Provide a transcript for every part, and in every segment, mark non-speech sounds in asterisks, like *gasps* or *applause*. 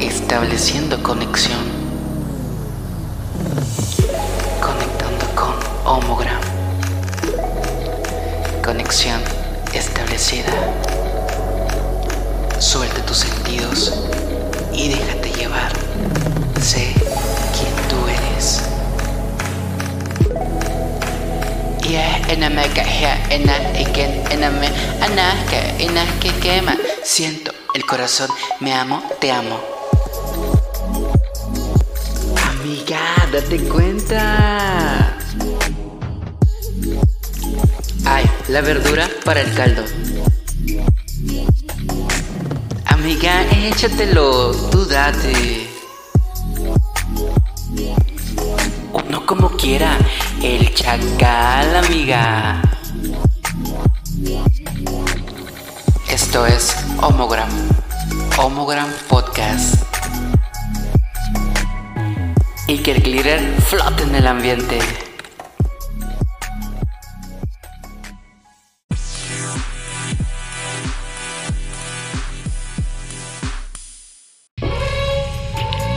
estableciendo conexión, conectando con homogram, conexión establecida. Suelta tus sentidos y déjate llevar. Sé quién tú eres. Siento el corazón, me amo, te amo. Amiga, date cuenta. Ay, la verdura para el caldo. Amiga, échatelo, tú date. Uno como quiera, el chacal, amiga. Esto es Homogram, Homogram Podcast. Y que el glitter flote en el ambiente.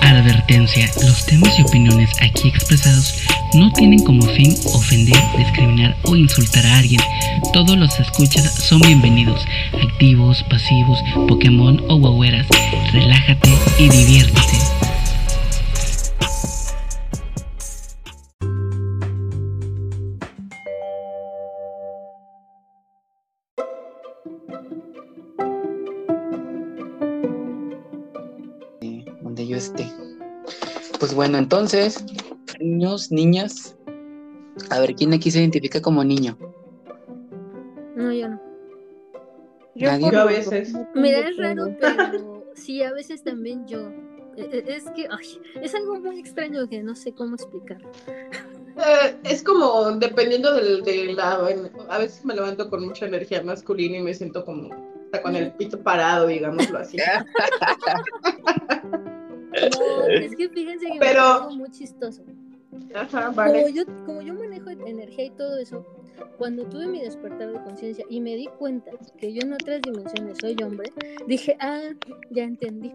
Advertencia, los temas y opiniones aquí expresados no tienen como fin ofender, discriminar o insultar a alguien. Todos los escuchas son bienvenidos, activos, pasivos, Pokémon o guagueras. Relájate y diviértete. Bueno, entonces, niños, niñas, a ver, ¿quién aquí se identifica como niño? No, yo no. Yo, a veces. Mira, es raro, pero sí, a veces también yo. E, e, es que ay, es algo muy extraño que no sé cómo explicar. Eh, es como dependiendo del, de la. A veces me levanto con mucha energía masculina y me siento como hasta con el pito parado, digámoslo así. *laughs* No, es que fíjense que Pero... me algo muy chistoso. Ajá, vale. Como yo, como yo manejo energía y todo eso, cuando tuve mi despertar de conciencia y me di cuenta que yo en otras dimensiones soy hombre, dije, ah, ya entendí.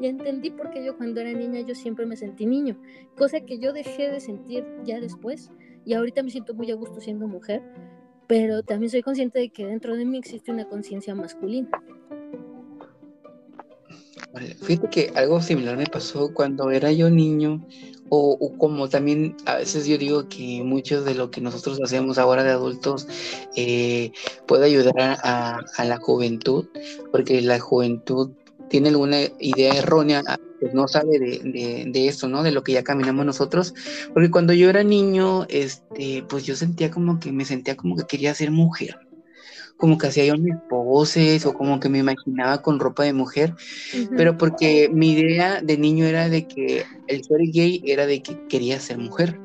Ya entendí por qué yo cuando era niña yo siempre me sentí niño, cosa que yo dejé de sentir ya después y ahorita me siento muy a gusto siendo mujer, pero también soy consciente de que dentro de mí existe una conciencia masculina. Fíjate que algo similar me pasó cuando era yo niño, o, o como también a veces yo digo que mucho de lo que nosotros hacemos ahora de adultos eh, puede ayudar a, a la juventud, porque la juventud tiene alguna idea errónea, pues no sabe de, de, de esto, ¿no? De lo que ya caminamos nosotros, porque cuando yo era niño, este, pues yo sentía como que me sentía como que quería ser mujer como que hacía yo mis poses o como que me imaginaba con ropa de mujer, pero porque mi idea de niño era de que el ser gay era de que quería ser mujer,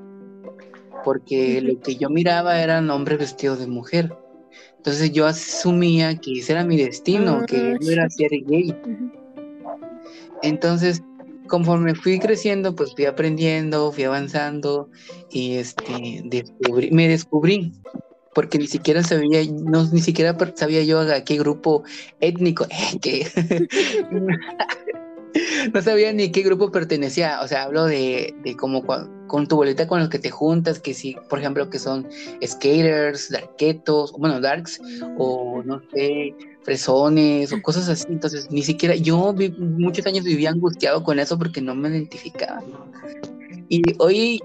porque lo que yo miraba eran hombres vestidos de mujer. Entonces yo asumía que ese era mi destino, Ah, que no era ser gay. Entonces, conforme fui creciendo, pues fui aprendiendo, fui avanzando y este descubrí, me descubrí, porque ni siquiera sabía, no, ni siquiera sabía yo a qué grupo étnico, *laughs* eh, que *laughs* no sabía ni qué grupo pertenecía. O sea, hablo de, de como con tu boleta con los que te juntas, que sí, por ejemplo, que son skaters, darketos, bueno, darks, o no sé, fresones o cosas así. Entonces, ni siquiera yo muchos años vivía angustiado con eso porque no me identificaba. Y hoy,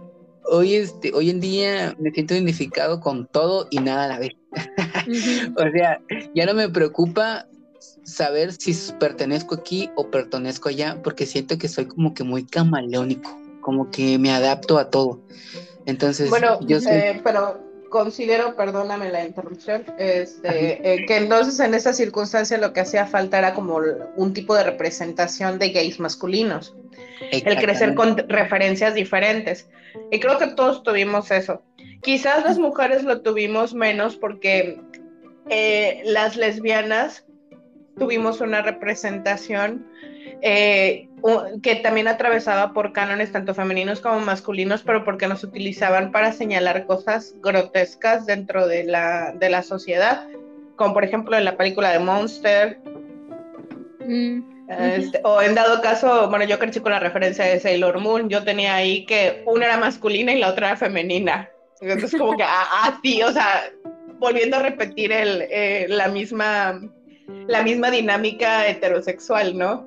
hoy, este, hoy en día me siento identificado con todo y nada a la vez. *laughs* O sea, ya no me preocupa saber si pertenezco aquí o pertenezco allá, porque siento que soy como que muy camaleónico, como que me adapto a todo. Entonces, Bueno, yo soy- eh, pero considero, perdóname la interrupción, este, eh, que entonces en esa circunstancia lo que hacía falta era como un tipo de representación de gays masculinos, el crecer con referencias diferentes. Y creo que todos tuvimos eso. Quizás las mujeres lo tuvimos menos porque eh, las lesbianas tuvimos una representación eh, que también atravesaba por cánones tanto femeninos como masculinos, pero porque nos utilizaban para señalar cosas grotescas dentro de la, de la sociedad, como por ejemplo en la película de Monster, Mm, Este, o en dado caso, bueno, yo crecí con la referencia de Sailor Moon, yo tenía ahí que una era masculina y la otra era femenina. Entonces, como que, ah, ah sí, o sea, volviendo a repetir el, eh, la, misma, la misma dinámica heterosexual, ¿no?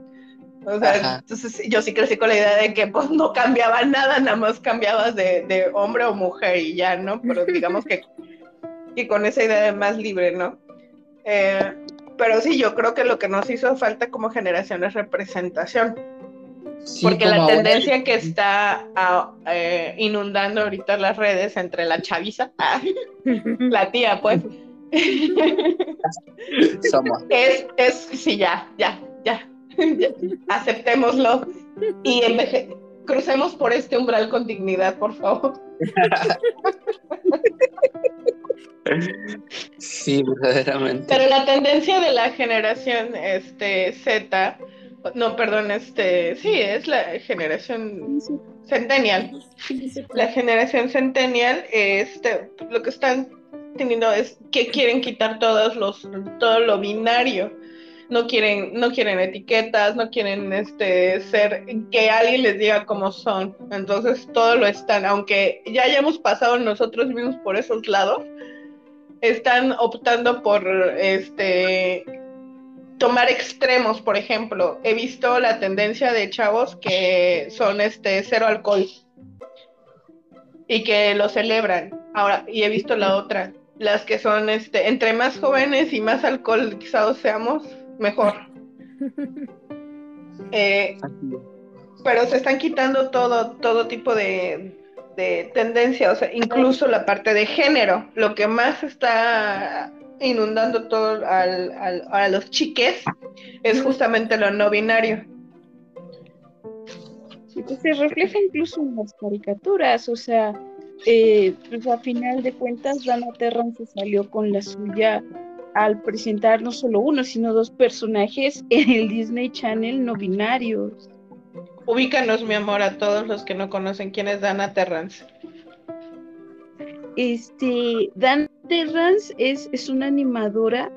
O sea, entonces yo sí crecí con la idea de que pues no cambiaba nada, nada más cambiabas de, de hombre o mujer y ya, ¿no? Pero digamos que, que con esa idea de más libre, ¿no? Eh, pero sí, yo creo que lo que nos hizo falta como generación es representación. porque la tendencia que está ah, eh, inundando ahorita las redes entre la chaviza, *laughs* la tía, pues. *laughs* Somos. Es, es, sí, ya, ya, ya, *laughs* aceptémoslo y crucemos por este umbral con dignidad, por favor. Sí, verdaderamente. Pero la tendencia de la generación este, Z, no, perdón, este, sí, es la generación centennial. La generación centennial, este, lo que están teniendo es que quieren quitar todos los, todo lo binario. No quieren, no quieren etiquetas, no quieren este ser que alguien les diga cómo son. Entonces todo lo están, aunque ya hayamos pasado nosotros mismos por esos lados, están optando por este tomar extremos, por ejemplo. He visto la tendencia de chavos que son este cero alcohol y que lo celebran. Ahora, y he visto la otra, las que son este entre más jóvenes y más alcoholizados seamos, mejor. *laughs* Eh, pero se están quitando todo, todo tipo de, de tendencia, o sea, incluso la parte de género, lo que más está inundando todo al, a los chiques es justamente lo no binario. pues se refleja incluso en las caricaturas, o sea, eh, pues a final de cuentas Dana Terran se salió con la suya al presentar no solo uno, sino dos personajes *laughs* en el Disney Channel no binarios. Ubícanos, mi amor, a todos los que no conocen quién es Dana Terrance. Este, Dana Terrance es, es una animadora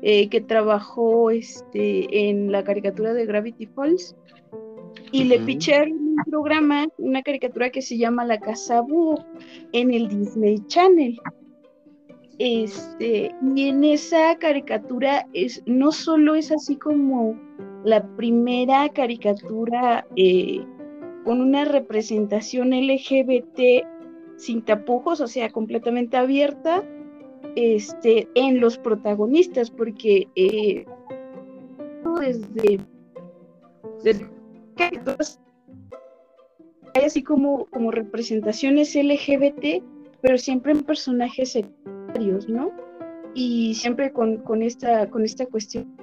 eh, que trabajó este, en la caricatura de Gravity Falls y le picharon un programa, una caricatura que se llama La Casa Búho en el Disney Channel. Este, y en esa caricatura es, no solo es así como la primera caricatura eh, con una representación LGBT sin tapujos, o sea, completamente abierta, este, en los protagonistas, porque eh, desde, hay así como, como representaciones LGBT, pero siempre en personajes Y siempre con, con, esta, con esta cuestión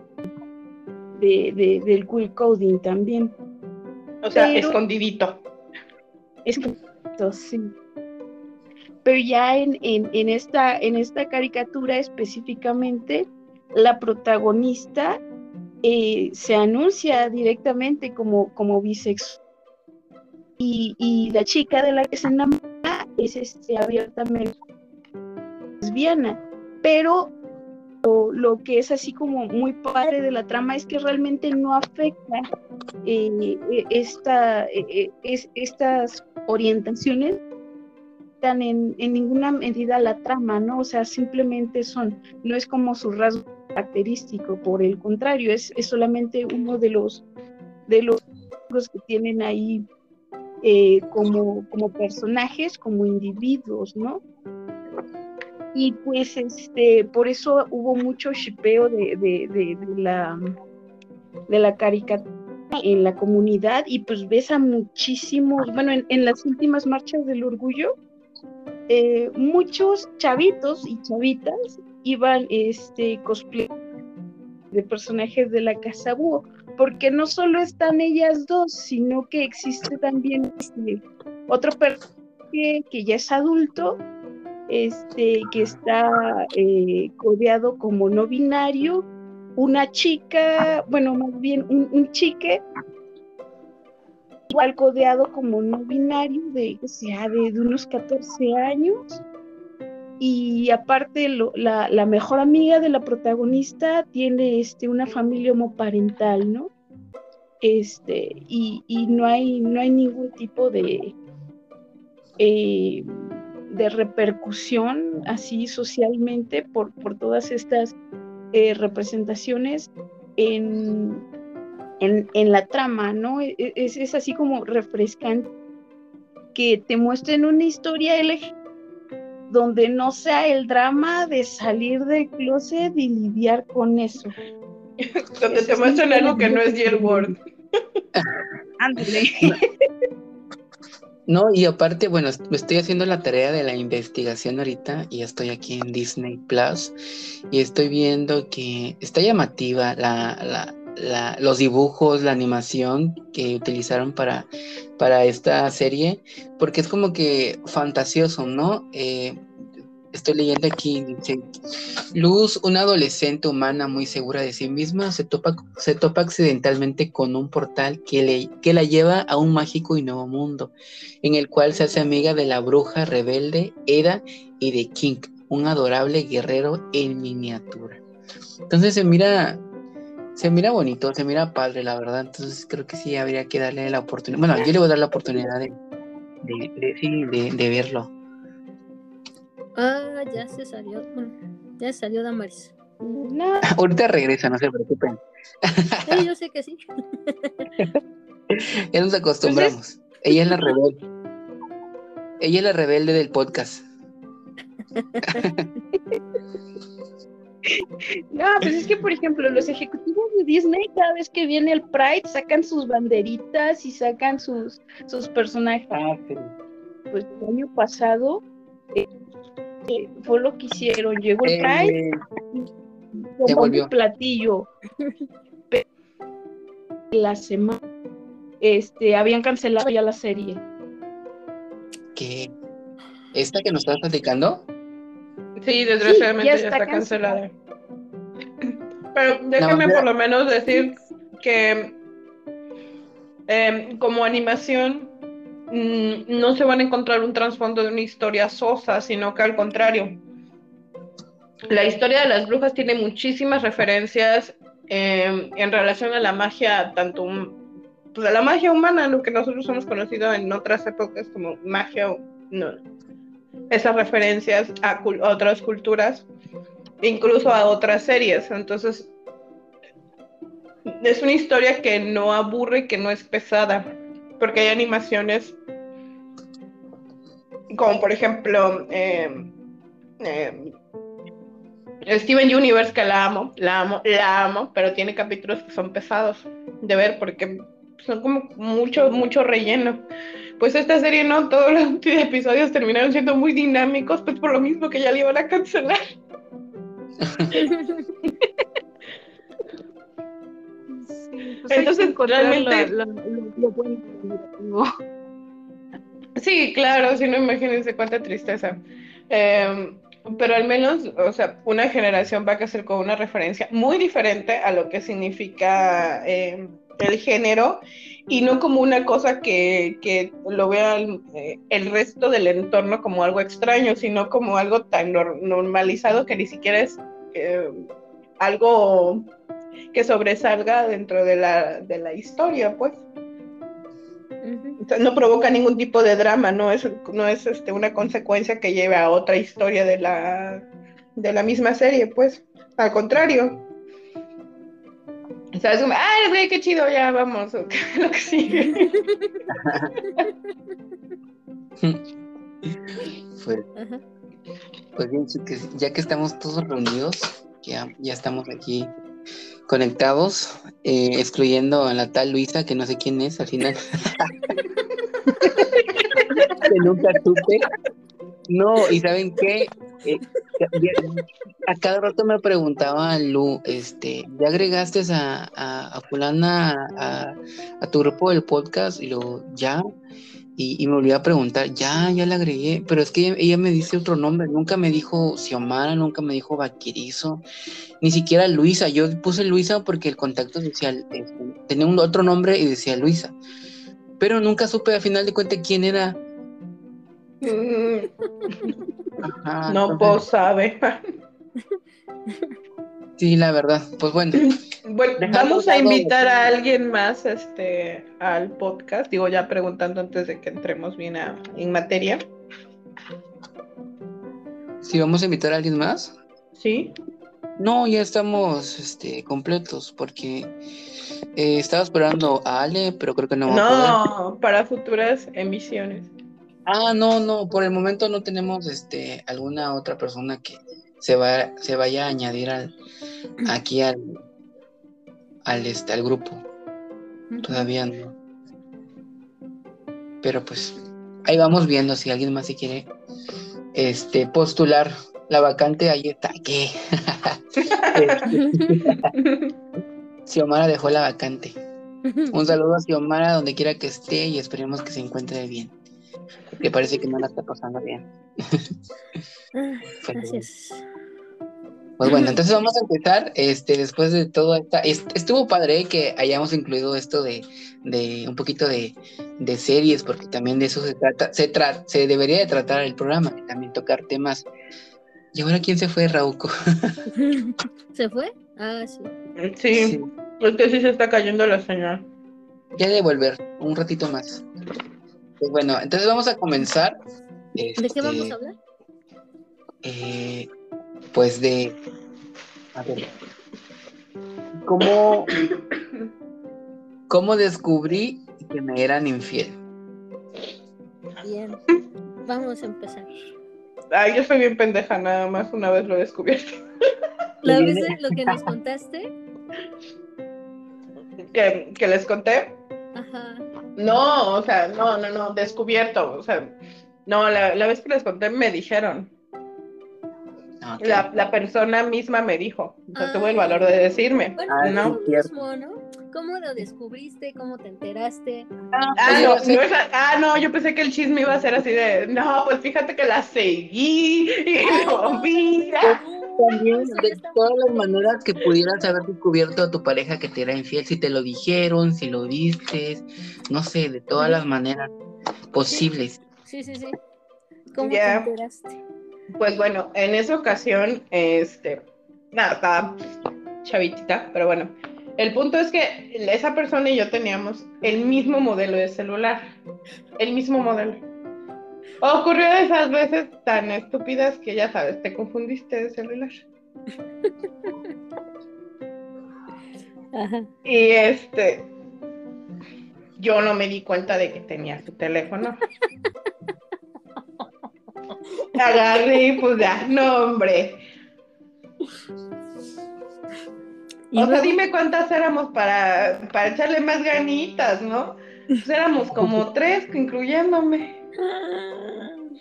de, del cool coding también. O sea, escondidito. Escondidito, sí. Pero ya en, en, esta, en esta caricatura específicamente, la protagonista eh, se anuncia directamente como, como bisexual. Y, y, la chica de la que se enamora es este, abiertamente lesbiana. Pero lo, que es así como muy padre de la trama es que realmente no afecta eh, eh, esta, eh, estas orientaciones en, en ninguna medida la trama, ¿no? O sea, simplemente son, no es como su rasgo característico, por el contrario, es, es solamente uno de los de los que tienen ahí como, como personajes, como individuos, ¿no? Y pues este por eso hubo mucho shipeo de, de, la de la caricatura en la comunidad y pues ves a muchísimos, bueno, en, las últimas marchas del orgullo, eh, muchos chavitos y chavitas iban este cosplay de personajes de la Casa Búho, porque no solo están ellas dos, sino que existe también este, otro personaje que ya es adulto este, que está eh, codeado como no binario, una chica, bueno, más bien un, chique, igual codeado como no binario, de, sea, de, unos 14 años. Y aparte, la, mejor amiga de la protagonista tiene este, una familia homoparental, ¿no? este, y, no, hay, no hay ningún tipo de, eh, de repercusión así socialmente por, por todas estas eh, representaciones en, en, la trama, ¿no? E, e, es, es, así como refrescante que te muestren una historia donde no sea el drama de salir del closet y lidiar con eso. donde te muestren algo que no es World. *laughs* Ándale. No, y aparte, bueno, estoy haciendo la tarea de la investigación ahorita y estoy aquí en Disney Plus y estoy viendo que está llamativa la, la, los dibujos, la animación que utilizaron para, para esta serie, porque es como que fantasioso, ¿no? Eh, estoy leyendo aquí, dice, Luz, una adolescente humana muy segura de sí misma, se topa, se topa accidentalmente con un portal que, le, que la lleva a un mágico y nuevo mundo, en el cual se hace amiga de la bruja rebelde Eda y de King, un adorable guerrero en miniatura. Entonces se mira, se mira bonito, se mira padre, la verdad. Entonces creo que sí habría que darle la oportunidad. Bueno, yo le voy a dar la oportunidad de, de, de verlo. Ah, ya se salió. Bueno, ya salió Damaris. No. *laughs* Ahorita regresa, no se preocupen. Sí, yo sé que sí. *laughs* ya nos acostumbramos. Ella es la rebelde. Ella es la rebelde del podcast. *laughs* No, pues es que, por ejemplo, los ejecutivos de Disney, cada vez que viene el Pride, sacan sus banderitas y sacan sus, sus personajes. Ah, Pues el año pasado eh, fue lo que hicieron. Llegó el Pride y un platillo. la semana este habían cancelado ya la serie. ¿Qué? ¿Esta que nos estás platicando? Sí, desgraciadamente ya, está, cancelada. Pero déjame por lo menos decir que em, como animación no se van a encontrar un trasfondo de una historia sosa, sino que al contrario. La historia de las brujas tiene muchísimas referencias em, en relación a la magia, tanto pues, a la magia humana, lo que nosotros hemos conocido en otras épocas como magia, no, esas referencias a, a otras culturas, incluso a otras series. Entonces, es una historia que no aburre, que no es pesada porque hay animaciones como por ejemplo eh, eh, Steven Universe, que la amo, la amo, la amo, pero tiene capítulos que son pesados de ver porque son como mucho, mucho relleno. Pues esta serie no, todos los *laughs* episodios terminaron siendo muy dinámicos, pues por lo mismo que ya le iban a cancelar. *laughs* Pues Entonces, realmente... *laughs* Sí, claro, si no imagínense cuánta tristeza. Em, pero al menos, o sea, una generación va a crecer con una referencia muy diferente a lo que significa em, el género y no como una cosa que, que lo vea eh, el, resto del entorno como algo extraño, sino como algo tan normalizado que ni siquiera es em, algo que sobresalga dentro de la, de la historia, pues. no provoca ningún tipo de drama, no es, no es este, una consecuencia que lleve a otra historia de la, de la misma serie, pues. Al contrario. ¿Sabes? ¡Ay, güey, qué chido! Ya vamos, *laughs* lo que sigue. *laughs* pues, pues bien, ya que estamos todos reunidos, ya, ya estamos aquí conectados, eh, excluyendo a la tal Luisa, que no sé quién es al final. *laughs* que nunca supe. No, y ¿saben qué? Eh, a cada rato me preguntaba Lu, este, ¿ya agregaste a, a, fulana a, a, tu grupo del podcast? Y luego, ya. Y, me volví a preguntar, ya, ya la agregué, pero es que ella, me dice otro nombre, nunca me dijo Xiomara, nunca me dijo Vaquirizo, ni siquiera Luisa, yo puse Luisa porque el contacto social este, tenía un otro nombre y decía Luisa, pero nunca supe al final de cuentas quién era. no, pues sabe. *laughs* Sí, la verdad. Pues bueno. *clears throat* Vamos a invitar a alguien más este, al podcast. Digo, ya preguntando antes de que entremos bien a- en materia. Si vamos a invitar a alguien más. ¿Sí? No, ya estamos este, completos porque eh, estaba esperando a Ale, pero creo que no va a poder. No, para futuras emisiones. Ah, no, no, por el momento no tenemos este alguna otra persona que se va se vaya a añadir al aquí al al este al grupo. Todavía no. Pero pues ahí vamos viendo si alguien más se quiere este postular la vacante, ahí está. ¿Qué? *laughs* Xiomara dejó la vacante. Un saludo a Xiomara donde quiera que esté y esperemos que se encuentre bien. Porque parece que no la está pasando bien. Ah, *laughs* Gracias. Pues bueno, entonces vamos a empezar, este, después de todo esta, est- estuvo padre que hayamos incluido esto de, de un poquito de, de series, porque también de eso se trata, se tra- se debería de tratar el programa, y también tocar temas. ¿Y ahora quién se fue, Rauco? *laughs* ¿Se fue? Ah, sí. Sí, es que sí se está cayendo la señal. Ya de volver, un ratito más. Pues bueno, entonces vamos a comenzar. ¿De qué este, vamos a hablar? eh, pues de. A ver. ¿Cómo, ¿Cómo descubrí que me eran infiel? Bien. Vamos a empezar. Ay, yo soy bien pendeja, nada más una vez lo he descubierto. La vez de lo que nos *laughs* contaste, Que, que les conté. ajá. No, o sea, no, no, no, descubierto. O sea, no, la, la vez que les conté me dijeron. Ah. La, la persona misma me dijo. O sea, Ah. tuvo el valor de decirme. Bueno, Ah, pues no. lo mismo, ¿no? ¿Cómo lo descubriste? ¿Cómo te enteraste? Ah, no, ah, yo pensé que el chisme iba a ser así de, no, pues fíjate que la seguí y mira. no, También, de todas las maneras que pudieras haber descubierto a tu pareja que te era infiel, si te lo dijeron, si lo viste, no sé, de todas las maneras posibles. Sí, sí, sí. ¿Cómo te enteraste? Pues bueno, en esa ocasión, este, nada, estaba chavitita, pero bueno, el punto es que esa persona y yo teníamos el mismo modelo de celular, el mismo modelo. Ocurrió de esas veces tan estúpidas que ya sabes, te confundiste de celular. *laughs* Ajá. Y este, yo no me di cuenta de que tenía su teléfono. *laughs* Agarré y pues ya, no hombre. Y O sea, dime cuántas éramos para, para echarle más ganitas, ¿no? Pues éramos como tres, incluyéndome.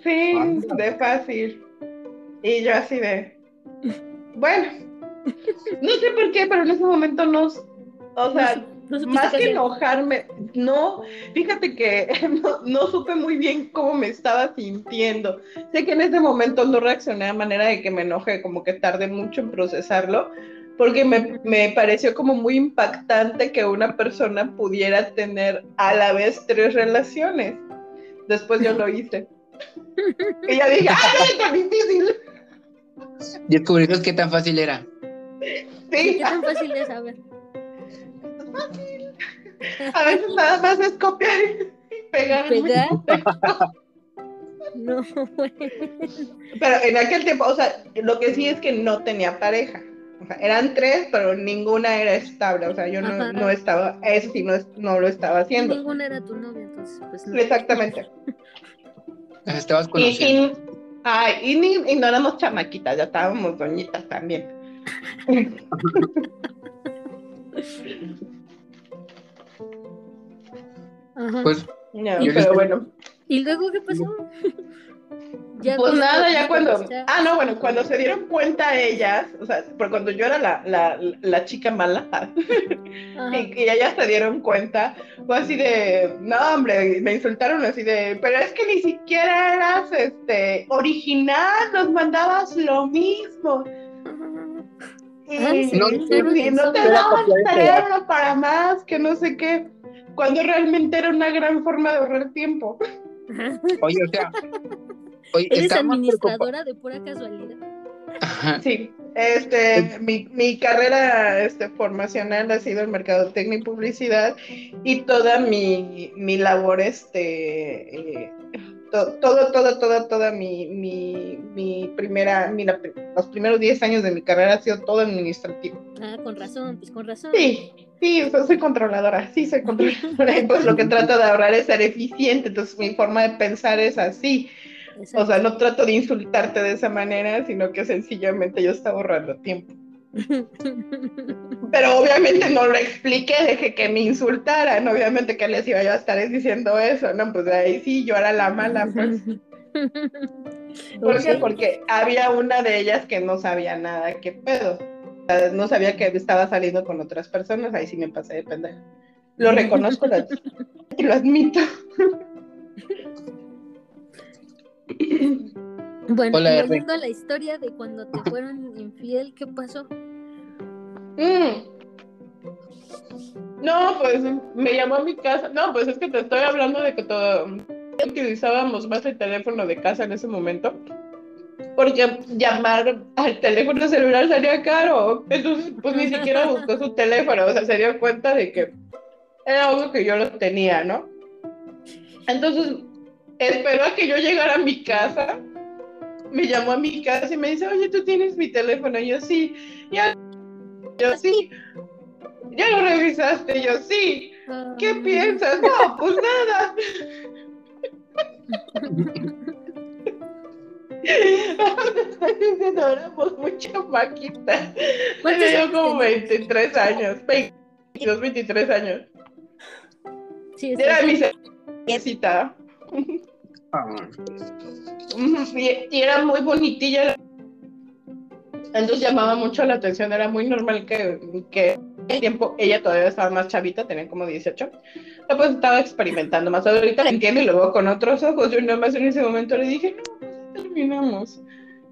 Sí, de fácil. Y yo así de, bueno, no sé por qué, pero en ese momento no, o sea, No más que hacer. enojarme, no, fíjate que *laughs* no, no supe muy bien cómo me estaba sintiendo. Sé que en ese momento no reaccioné de manera de que me enoje, como que tardé mucho en procesarlo, porque me, me pareció como muy impactante que una persona pudiera tener a la vez tres relaciones. Después yo lo hice. *laughs* Y ya dije, ¡ay, qué difícil! Descubrimos qué tan fácil era. Sí, ¿Qué tan fácil es saber? A veces nada más es copiar y pegar. ¿Pegar? *laughs* No, güey. Pero en aquel tiempo, o sea, lo que sí es que no tenía pareja. O sea, eran tres, pero ninguna era estable. O sea, yo no, no estaba, eso sí, no, no lo estaba Y haciendo. ninguna era tu novia, entonces, pues no. Exactamente. *laughs* Las estabas Y, conociendo. y, ay, y, ni- y no éramos chamaquitas, ya estábamos doñitas también. *laughs* Ajá. Pues No, Yo pero les- bueno. ¿Y luego qué pasó? *laughs* Ya Pues nada, ya cuando. ya- Ah, no, bueno, cuando se dieron cuenta ellas, o sea, por cuando yo era la, la, la chica mala, *laughs* y, y ellas se dieron cuenta, fue así de, no, hombre, me insultaron así de, pero es que ni siquiera eras este original, nos mandabas lo mismo. Y, Ah, sí, No, y- claro que y no te daban cerebro para más, que no sé qué, cuando realmente era una gran forma de ahorrar tiempo. Oye, o sea, oye, ¿Eres administradora de pura casualidad? Sí, este, mi, mi, carrera este, formacional ha sido el mercadotecnia y publicidad y toda mi, mi labor, este, eh, todo, todo, todo, toda mi, mi, mi primera, los primeros 10 años de mi carrera ha sido todo administrativo. Ah, con razón, pues con razón. Sí, sí, soy controladora, sí, soy controladora. y pues lo que trato de ahorrar es ser eficiente, entonces mi forma de pensar es así. O sea, no trato de insultarte de esa manera, sino que sencillamente yo estaba ahorrando tiempo. Pero obviamente no lo expliqué, dejé que me insultaran, obviamente que les iba yo a estar diciendo eso, ¿no? Pues ahí sí, yo era la mala, pues. ¿Por qué? Porque había una de ellas que no sabía nada, qué pedo. No sabía que estaba saliendo con otras personas, ahí sí me pasé de pendeja. Lo reconozco *laughs* y lo admito. *laughs* Bueno, volviendo a la historia de cuando te *laughs* fueron infiel, ¿qué pasó? Mm. No, pues me llamó a mi casa. No, pues es que te estoy hablando de que todo utilizábamos más el teléfono de casa en ese momento. Porque llamar al teléfono celular salía caro. Entonces, pues ni siquiera buscó su *laughs* teléfono. O sea, se dio cuenta de que era algo que yo lo tenía, ¿no? Entonces, esperó a que yo llegara a mi casa. Me llamó a mi casa y me dice, oye, tú tienes mi teléfono. Y yo sí. Ya yo sí. ¿Ya lo revisaste? Yo sí. ¿Qué ah. piensas? No, pues nada. *laughs* no éramos mucha maquita. Tenía como 23 años, 22, 23 años. Sí, Era mi cita. Y, era muy bonitilla entonces llamaba mucho la atención, era muy normal que, que el tiempo, ella todavía estaba más chavita, tenía como 18, pues estaba experimentando más. Ahorita la entiendo y veo con otros ojos. Yo nada más en ese momento le dije, no, pues terminamos.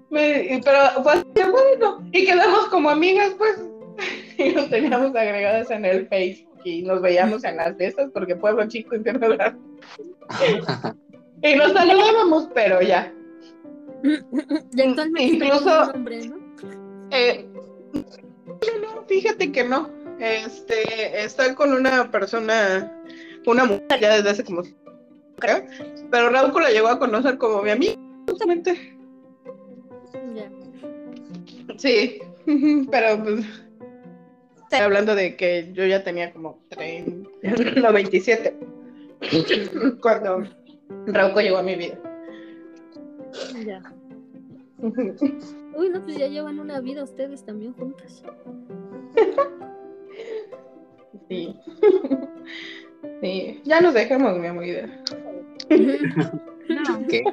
pero fue así, bueno, y quedamos como amigas, pues, *laughs* y nos teníamos agregadas en el Facebook y nos veíamos en las fiestas porque pueblo chico, infierno. *laughs* y nos saludábamos, pero ya. Incluso, eh, no, no, fíjate que no. Este, está con una persona, una mujer ya desde hace como creo, pero Raúl la llegó a conocer como mi amiga, justamente. Sí, *laughs* pero pues estoy hablando de que yo ya tenía como 30, no, 27 *laughs* cuando Rauco llegó a mi vida. Ya. *laughs* Uy, no, pues ya llevan una vida ustedes también juntas. Sí. *laughs* Sí, ya nos dejamos, mi amor. no. *laughs* ¿Qué?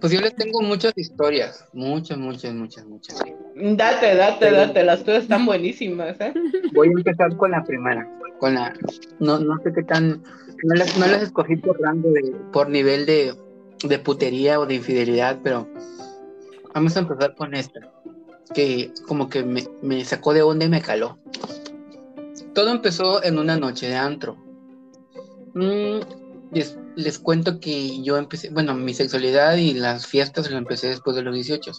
Pues yo les tengo muchas historias, muchas, muchas, muchas, muchas. Date, date, date, las tuyas están *laughs* buenísimas, ¿eh? Voy a empezar con la primera, con la, no, no sé qué tan no las, no escogí por rango de, por nivel de, de putería o de infidelidad, pero vamos a empezar con esta, que como que me, me sacó de onda y me caló. Todo empezó en una noche de antro. Mm, les, cuento que yo empecé, bueno, mi sexualidad y las fiestas lo empecé después de los 18.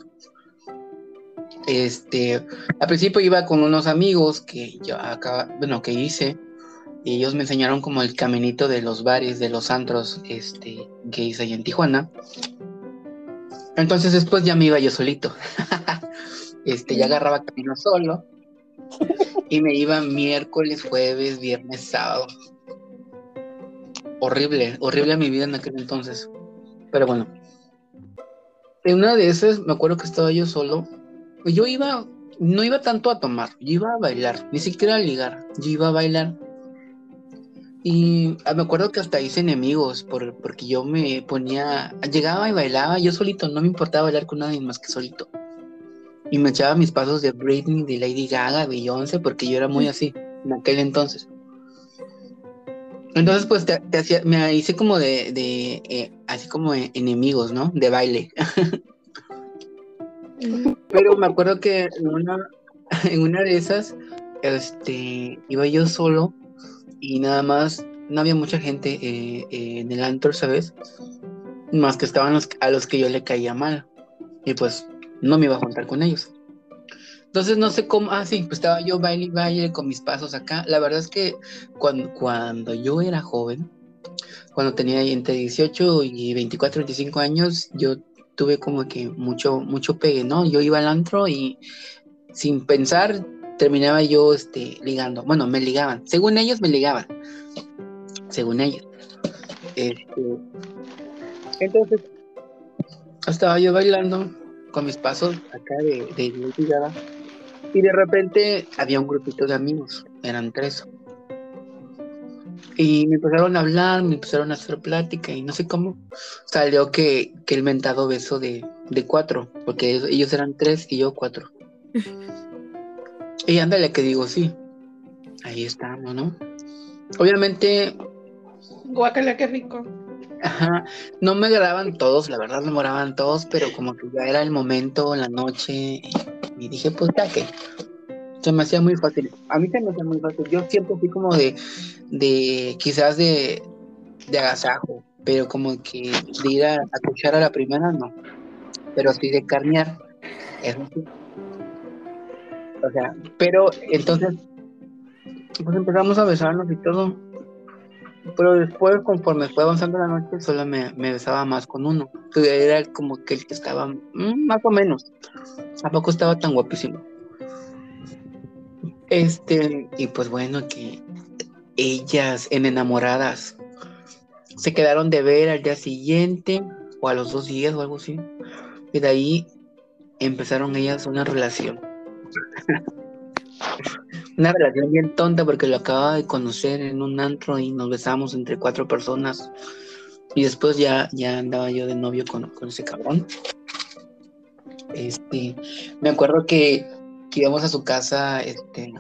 Este, al principio iba con unos amigos que yo acaba, bueno, que hice y ellos me enseñaron como el caminito de los bares, de los antros este, gays ahí en Tijuana. Entonces después ya me iba yo solito. *laughs* este, ya agarraba camino solo. y me iba miércoles, jueves, viernes, sábado. Horrible, horrible mi vida en aquel entonces. Pero bueno. En una de esas me acuerdo que estaba yo solo. Yo iba, no iba tanto a tomar, yo iba a bailar, ni siquiera a ligar, yo iba a bailar y ah, me acuerdo que hasta hice enemigos por, porque yo me ponía, llegaba y bailaba yo solito, no me importaba bailar con nadie más que solito. Y me echaba mis pasos de Britney, de Lady Gaga, Beyoncé, porque yo era muy así en aquel entonces. Entonces, pues te, hacía, me hice como de, de eh, así como enemigos, ¿no? De baile. *laughs* Pero me acuerdo que en una, *laughs* en una de esas, este, iba yo solo y nada más, no había mucha gente eh, eh, en el antro, ¿sabes? más que estaban los, a los que yo le caía mal. Y pues no me iba a juntar con ellos. Entonces no sé cómo, ah, sí, pues estaba yo baile y baile con mis pasos acá. La verdad es que cuando, cuando yo era joven, cuando tenía entre 18 y 24, 25 años, yo tuve como que mucho, mucho pegue, ¿no? Yo iba al antro y sin pensar terminaba yo este, ligando. Bueno, me ligaban. Según ellos me ligaban. Según ellos. Este, entonces, estaba yo bailando con mis pasos acá de, de, y de repente había un grupito de amigos, eran tres. Y me empezaron a hablar, me empezaron a hacer plática y no sé cómo salió que, que el mentado beso de, de cuatro, porque ellos, eran tres y yo cuatro. y ándale que digo, sí, ahí estamos, ¿no? Obviamente... Guácala, qué rico. Ajá, no me agradaban todos, la verdad me moraban todos, pero como que ya era el momento, la noche, y, dije, pues ya que se me hacía muy fácil. A mí se me hacía muy fácil. Yo siempre fui como de, de quizás de, de agasajo, pero como que de ir a, escuchar a la primera, no. Pero sí de carnear. O sea, pero entonces, pues empezamos a besarnos y todo pero después, conforme fue avanzando la noche, solo me, besaba más con uno. Era como que el que estaba mm, más o menos. Tampoco estaba tan guapísimo. Este, y pues bueno, que ellas en enamoradas se quedaron de ver al día siguiente o a los dos días o algo así. Y de ahí empezaron ellas una relación. *laughs* una relación bien tonta porque lo acababa de conocer en un antro y nos besamos entre cuatro personas. Y después ya, ya andaba yo de novio con, ese cabrón. Este, me acuerdo que, íbamos a su casa, este,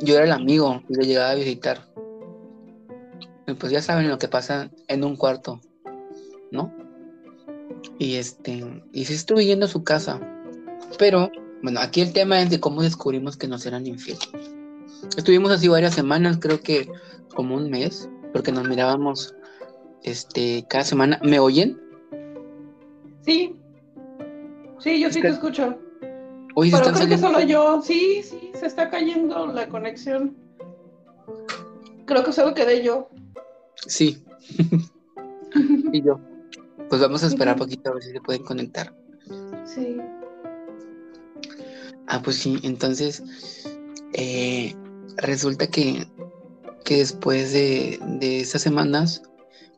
yo era el amigo y le llegaba a visitar. Pues ya saben lo que pasa en un cuarto, ¿no? Y este, y sí estuve yendo a su casa, pero bueno, aquí el tema es de cómo descubrimos que nos eran infieles. Estuvimos así varias semanas, creo que como un mes, porque nos mirábamos este cada semana. ¿Me oyen? Sí. Sí, yo sí te escucho. Pero creo que solo yo. Sí, sí, se está cayendo la conexión. Creo que solo quedé yo. Sí. *laughs* y yo. Pues vamos a esperar un poquito a ver si se pueden conectar. Sí. Ah, pues sí, entonces eh, resulta que, que después de, de, esas semanas,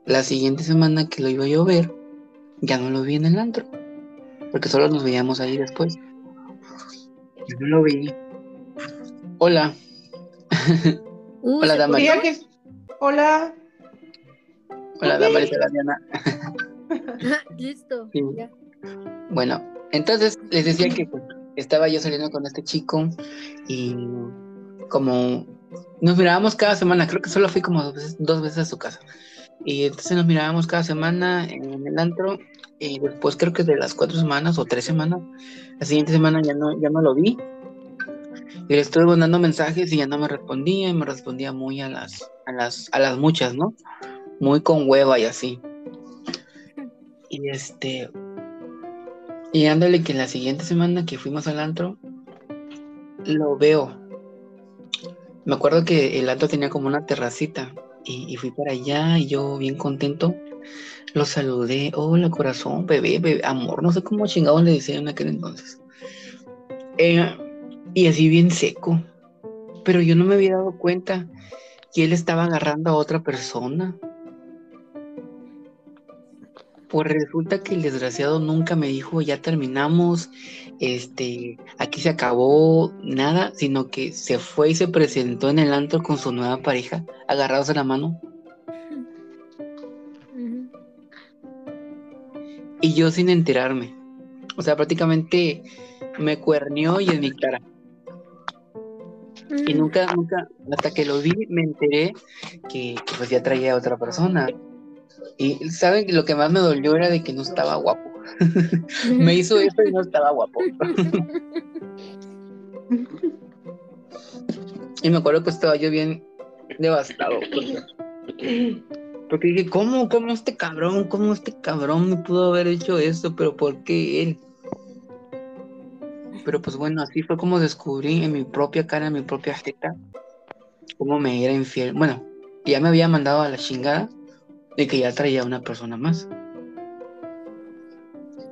la siguiente semana que lo iba a ver, ya no lo vi en el antro, porque solo nos veíamos ahí después. Yo no lo vi. Hola. Hola, Damaris. Hola. Hola, Damaris la Diana. *laughs* *laughs* Listo. Bueno, entonces les decía que pues, estaba yo saliendo con este chico y como nos mirábamos cada semana, creo que solo fui como dos veces, a su casa. Y entonces nos mirábamos cada semana en el antro y después creo que de las cuatro semanas o tres semanas, la siguiente semana ya no, ya no lo vi. Y le estuve mandando mensajes y ya no me respondía y me respondía muy a las, a las, a las muchas, ¿no? Muy con hueva y así. Y este, y ándale que la siguiente semana que fuimos al antro, lo veo. Me acuerdo que el antro tenía como una terracita y, fui para allá y yo bien contento lo saludé. Hola corazón, bebé, bebé, amor, no sé cómo chingados le decía en aquel entonces. Eh, y así bien seco. Pero yo no me había dado cuenta que él estaba agarrando a otra persona. Pues resulta que el desgraciado nunca me dijo, ya terminamos, este, aquí se acabó, nada, sino que se fue y se presentó en el antro con su nueva pareja, agarrados de la mano. Y yo sin enterarme. O sea, prácticamente me cuernió y en mi cara. Y nunca, nunca, hasta que lo vi, me enteré que, que pues ya traía a otra persona. Y saben que lo que más me dolió era de que no estaba guapo. *laughs* me hizo eso y no estaba guapo. y me acuerdo que estaba yo bien devastado. Porque dije, ¿cómo, cómo este cabrón, cómo este cabrón me pudo haber hecho esto? Pero ¿por qué él? Pero pues bueno, así fue como descubrí en mi propia cara, en mi propia jeta, cómo me era infiel. Bueno, ya me había mandado a la chingada de que ya traía una persona más.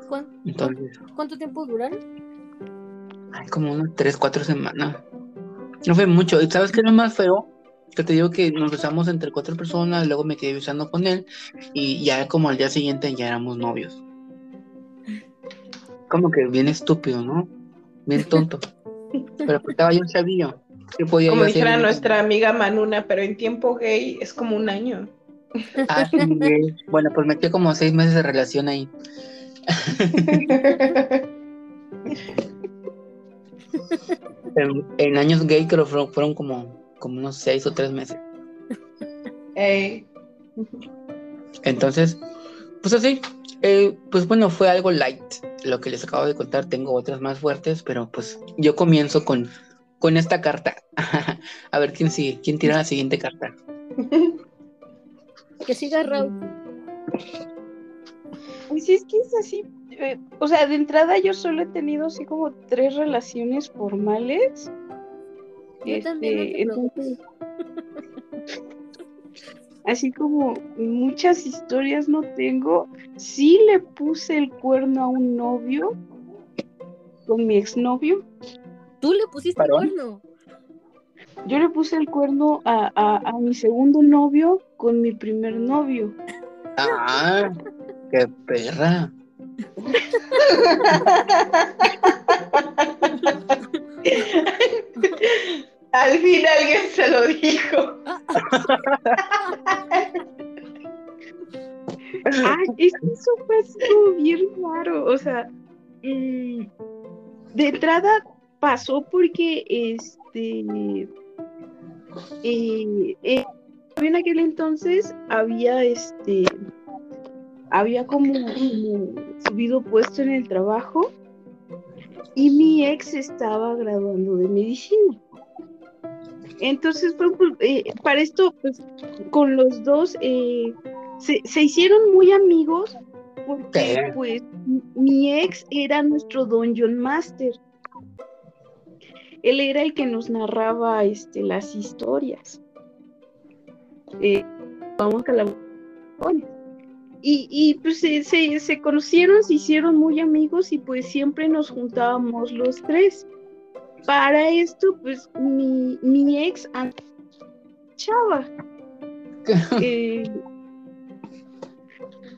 ¿Cuán- Entonces, ¿Cuánto tiempo duraron? como unas tres, cuatro semanas. No fue mucho. ¿Y sabes qué es lo más feo? Que te digo que nos besamos entre cuatro personas, luego me quedé besando con él y ya como al día siguiente ya éramos novios. Como que bien estúpido, ¿no? Bien tonto. *laughs* Pero pues estaba yo sabía que podía Como dijera nuestra amiga Manuna, pero en tiempo gay es como un año. Ah, sí, güey. *laughs* Bueno, pues me quedé como seis meses de relación ahí. En, en años gay creo que fueron, fueron como, como unos seis o tres meses. Ey, Entonces, pues así, eh, pues bueno, fue algo light lo que les acabo de contar. Tengo otras más fuertes, pero pues yo comienzo con, con esta carta. *laughs* A ver quién sigue, quién tira la siguiente carta. *laughs* Que siga Raúl. Pues es que es así. eh, o sea, de entrada yo solo he tenido así como tres relaciones formales. Yo también, no te Este, entonces, *laughs* así como muchas historias no tengo. Sí le puse el cuerno a un novio con mi exnovio. Tú le pusiste ¿Varón? cuerno. Yo le puse el cuerno a, a, a mi segundo novio con mi primer novio. Ah, qué perra. al fin alguien se lo dijo. Ah, es que eso fue bien raro. O sea, mm, de entrada pasó porque este eh, eh, en aquel entonces había este había como, como subido puesto en el trabajo y mi ex estaba graduando de medicina. Entonces, fue, pues, eh, para esto, pues, con los dos eh, se, se hicieron muy amigos porque, ¿Qué? pues, mi ex era nuestro Dungeon Master. Él era el que nos narraba este, las historias. Eh, vamos a la y, y pues se, se, se conocieron, se hicieron muy amigos y pues siempre nos juntábamos los tres. Para esto, pues mi, mi ex chava. *laughs* Eh,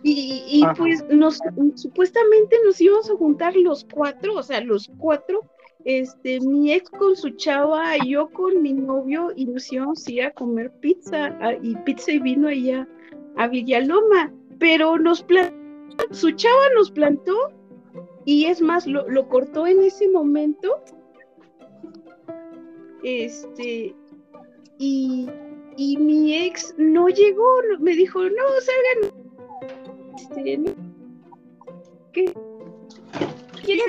y y, pues nos supuestamente nos íbamos a juntar los cuatro, o sea, los cuatro, este, mi ex con su chava, yo con mi novio, y nos íbamos a ir a comer pizza, a- y pizza y vino allá a Villaloma, pero nos su chava nos plantó, y es más, lo, lo cortó en ese momento, este, y, y mi ex no llegó, me dijo, no, salgan, este, no,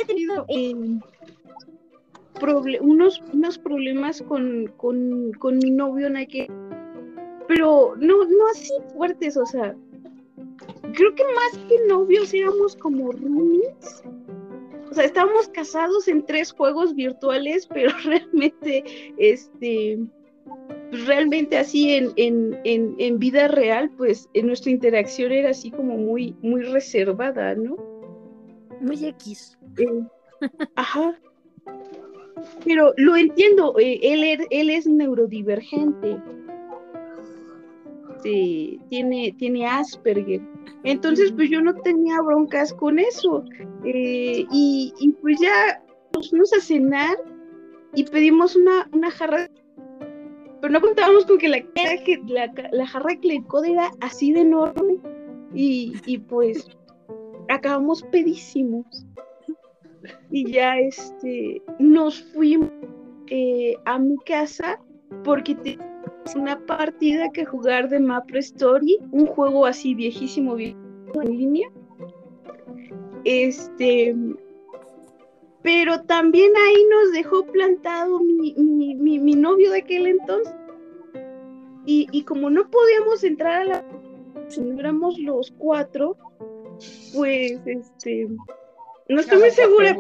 tenido eh, proble- unos, unos problemas con, con, con mi novio en aquel, pero no, no así fuertes, o sea, creo que más que novios éramos como roomies. O sea, estábamos casados en tres juegos virtuales, *laughs* pero realmente, este, realmente así en, en, en, en vida real, pues en nuestra interacción era así como muy, muy reservada, ¿no? Muy X. Eh, ajá. Pero lo entiendo, eh, él, er- él es neurodivergente. Sí, tiene, Asperger. Entonces, pues yo no tenía broncas con eso. Eh, y, pues ya nos fuimos a cenar y pedimos una, jarra. Pero no contábamos con que la, jarra que le era así de enorme. Y pues acabamos pedísimos. Y ya este nos fuimos eh, a mi casa porque teníamos una partida que jugar de Maple Story, un juego así viejísimo, viejísimo en línea. Este, pero también ahí nos dejó plantado mi, mi, mi- mi novio de aquel entonces. Y, y como no podíamos entrar a la si no éramos los cuatro, pues este no estoy muy segura. *laughs*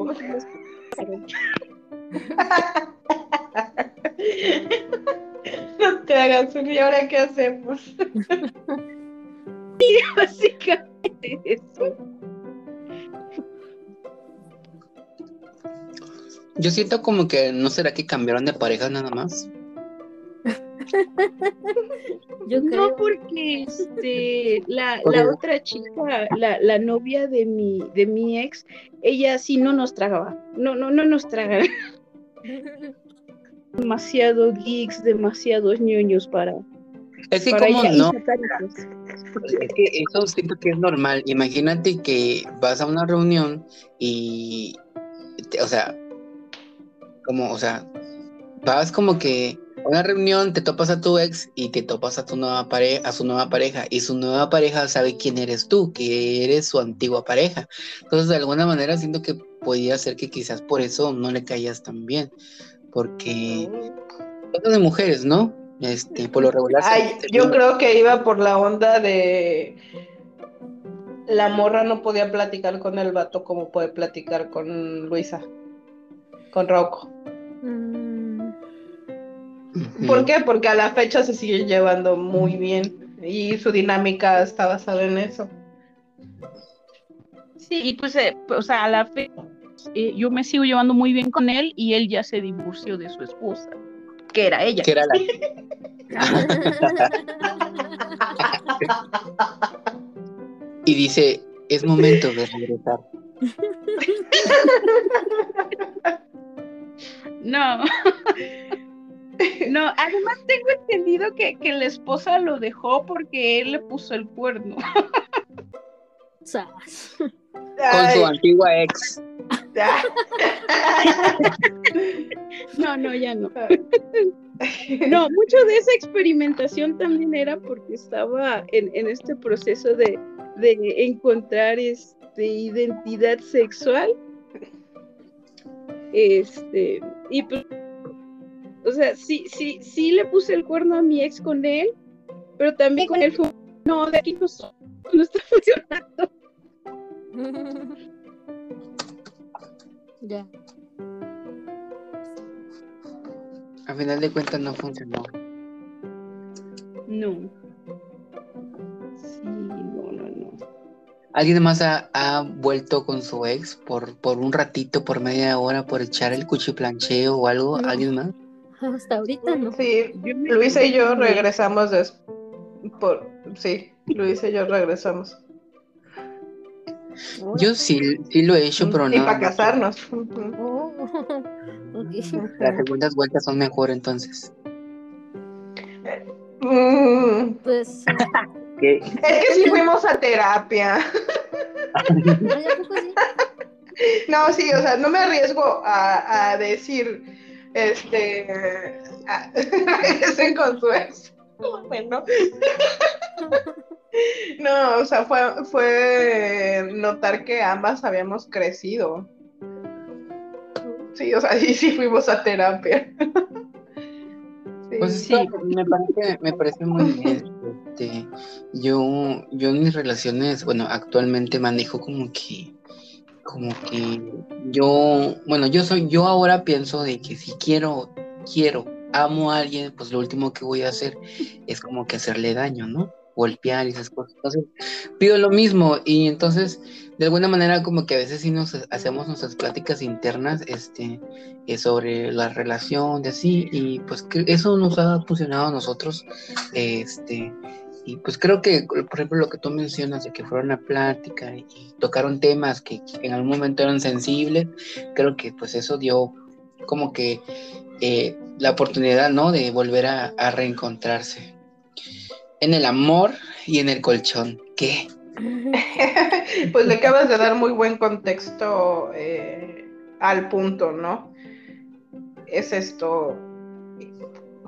no te hagas un y ahora qué hacemos. *laughs* y básicamente eso. Yo siento como que no será que cambiaron de pareja nada más. Yo No, porque este, *laughs* la, la otra chica, la, la, novia de mi, de mi ex, ella sí no nos tragaba. No, no, no nos tragaba. *laughs* demasiado geeks, demasiados ñoños para. Es que como no. Es que eso siento que es normal. Imagínate que vas a una reunión y, o sea, como, o sea, vas como que una reunión, te topas a tu ex y te topas a tu nueva pareja, a su nueva pareja, y su nueva pareja sabe quién eres tú, que eres su antigua pareja. Entonces, de alguna manera siento que podía ser que quizás por eso no le caías tan bien, porque de mujeres, ¿no? Este, por lo regular. Ay, yo creo que iba por la onda de la morra no podía platicar con el vato como puede platicar con Luisa, con Rocco. ¿Por qué? Porque a la fecha se sigue llevando muy bien y su dinámica está basada en eso. Sí, y pues, eh, o sea, a la fecha eh, yo me sigo llevando muy bien con él y él ya se divorció de su esposa, que era ella. Que era la... *laughs* y dice, es momento de regresar. *laughs* No. *laughs* No, además tengo entendido que, la esposa lo dejó porque él le puso el cuerno. Con su antigua ex. *laughs* No, no, ya no. *laughs* No, mucho de esa experimentación también era porque estaba en, este proceso de, encontrar este identidad sexual. Este, y pues o sea, sí, sí, sí le puse el cuerno a mi ex con él, pero también con él fue, no, de aquí no, no está *laughs* funcionando. ya. A final de cuentas no funcionó. No. Sí, no, no, no. ¿Alguien más ha, ha, vuelto con su ex por, por un ratito, por media hora, por echar el cuchiplancheo o algo? ¿Alguien más? Hasta ahorita no. Sí, Luisa y yo regresamos después. Por, sí, Luisa y yo regresamos. Yo sí, sí lo he hecho, pero no. Y para casarnos. Oh, *laughs* Las segundas vueltas son mejor entonces. Mm. Pues. *laughs* ¿Qué? Es que sí fuimos a terapia. *laughs* No, sí, o sea, no me arriesgo a, a decir este, regresen con su ex. Bueno. No, o sea, fue, fue notar que ambas habíamos crecido. Sí, o sea, *laughs* sí, sí fuimos a terapia. *laughs* Sí, pues sí. me parece, me parece muy bien. Este, yo, yo en mis relaciones, bueno, actualmente manejo como que como que yo, bueno, yo soy, yo ahora pienso de que si quiero, quiero, amo a alguien, pues lo último que voy a hacer es como que hacerle daño, ¿no? Golpear y esas cosas. Entonces, pido lo mismo y entonces, de alguna manera, como que a veces sí nos hacemos nuestras pláticas internas, este, eh, sobre la relación de así, y pues eso nos ha funcionado a nosotros, este, y pues creo que, por ejemplo, lo que tú mencionas de que fueron a plática y, tocaron temas que, en algún momento eran sensibles, creo que pues eso dio como que eh, la oportunidad, ¿no? De volver a, reencontrarse. En el amor y en el colchón. ¿Qué? *laughs* pues le acabas de dar muy buen contexto eh, al punto, ¿no? Es esto.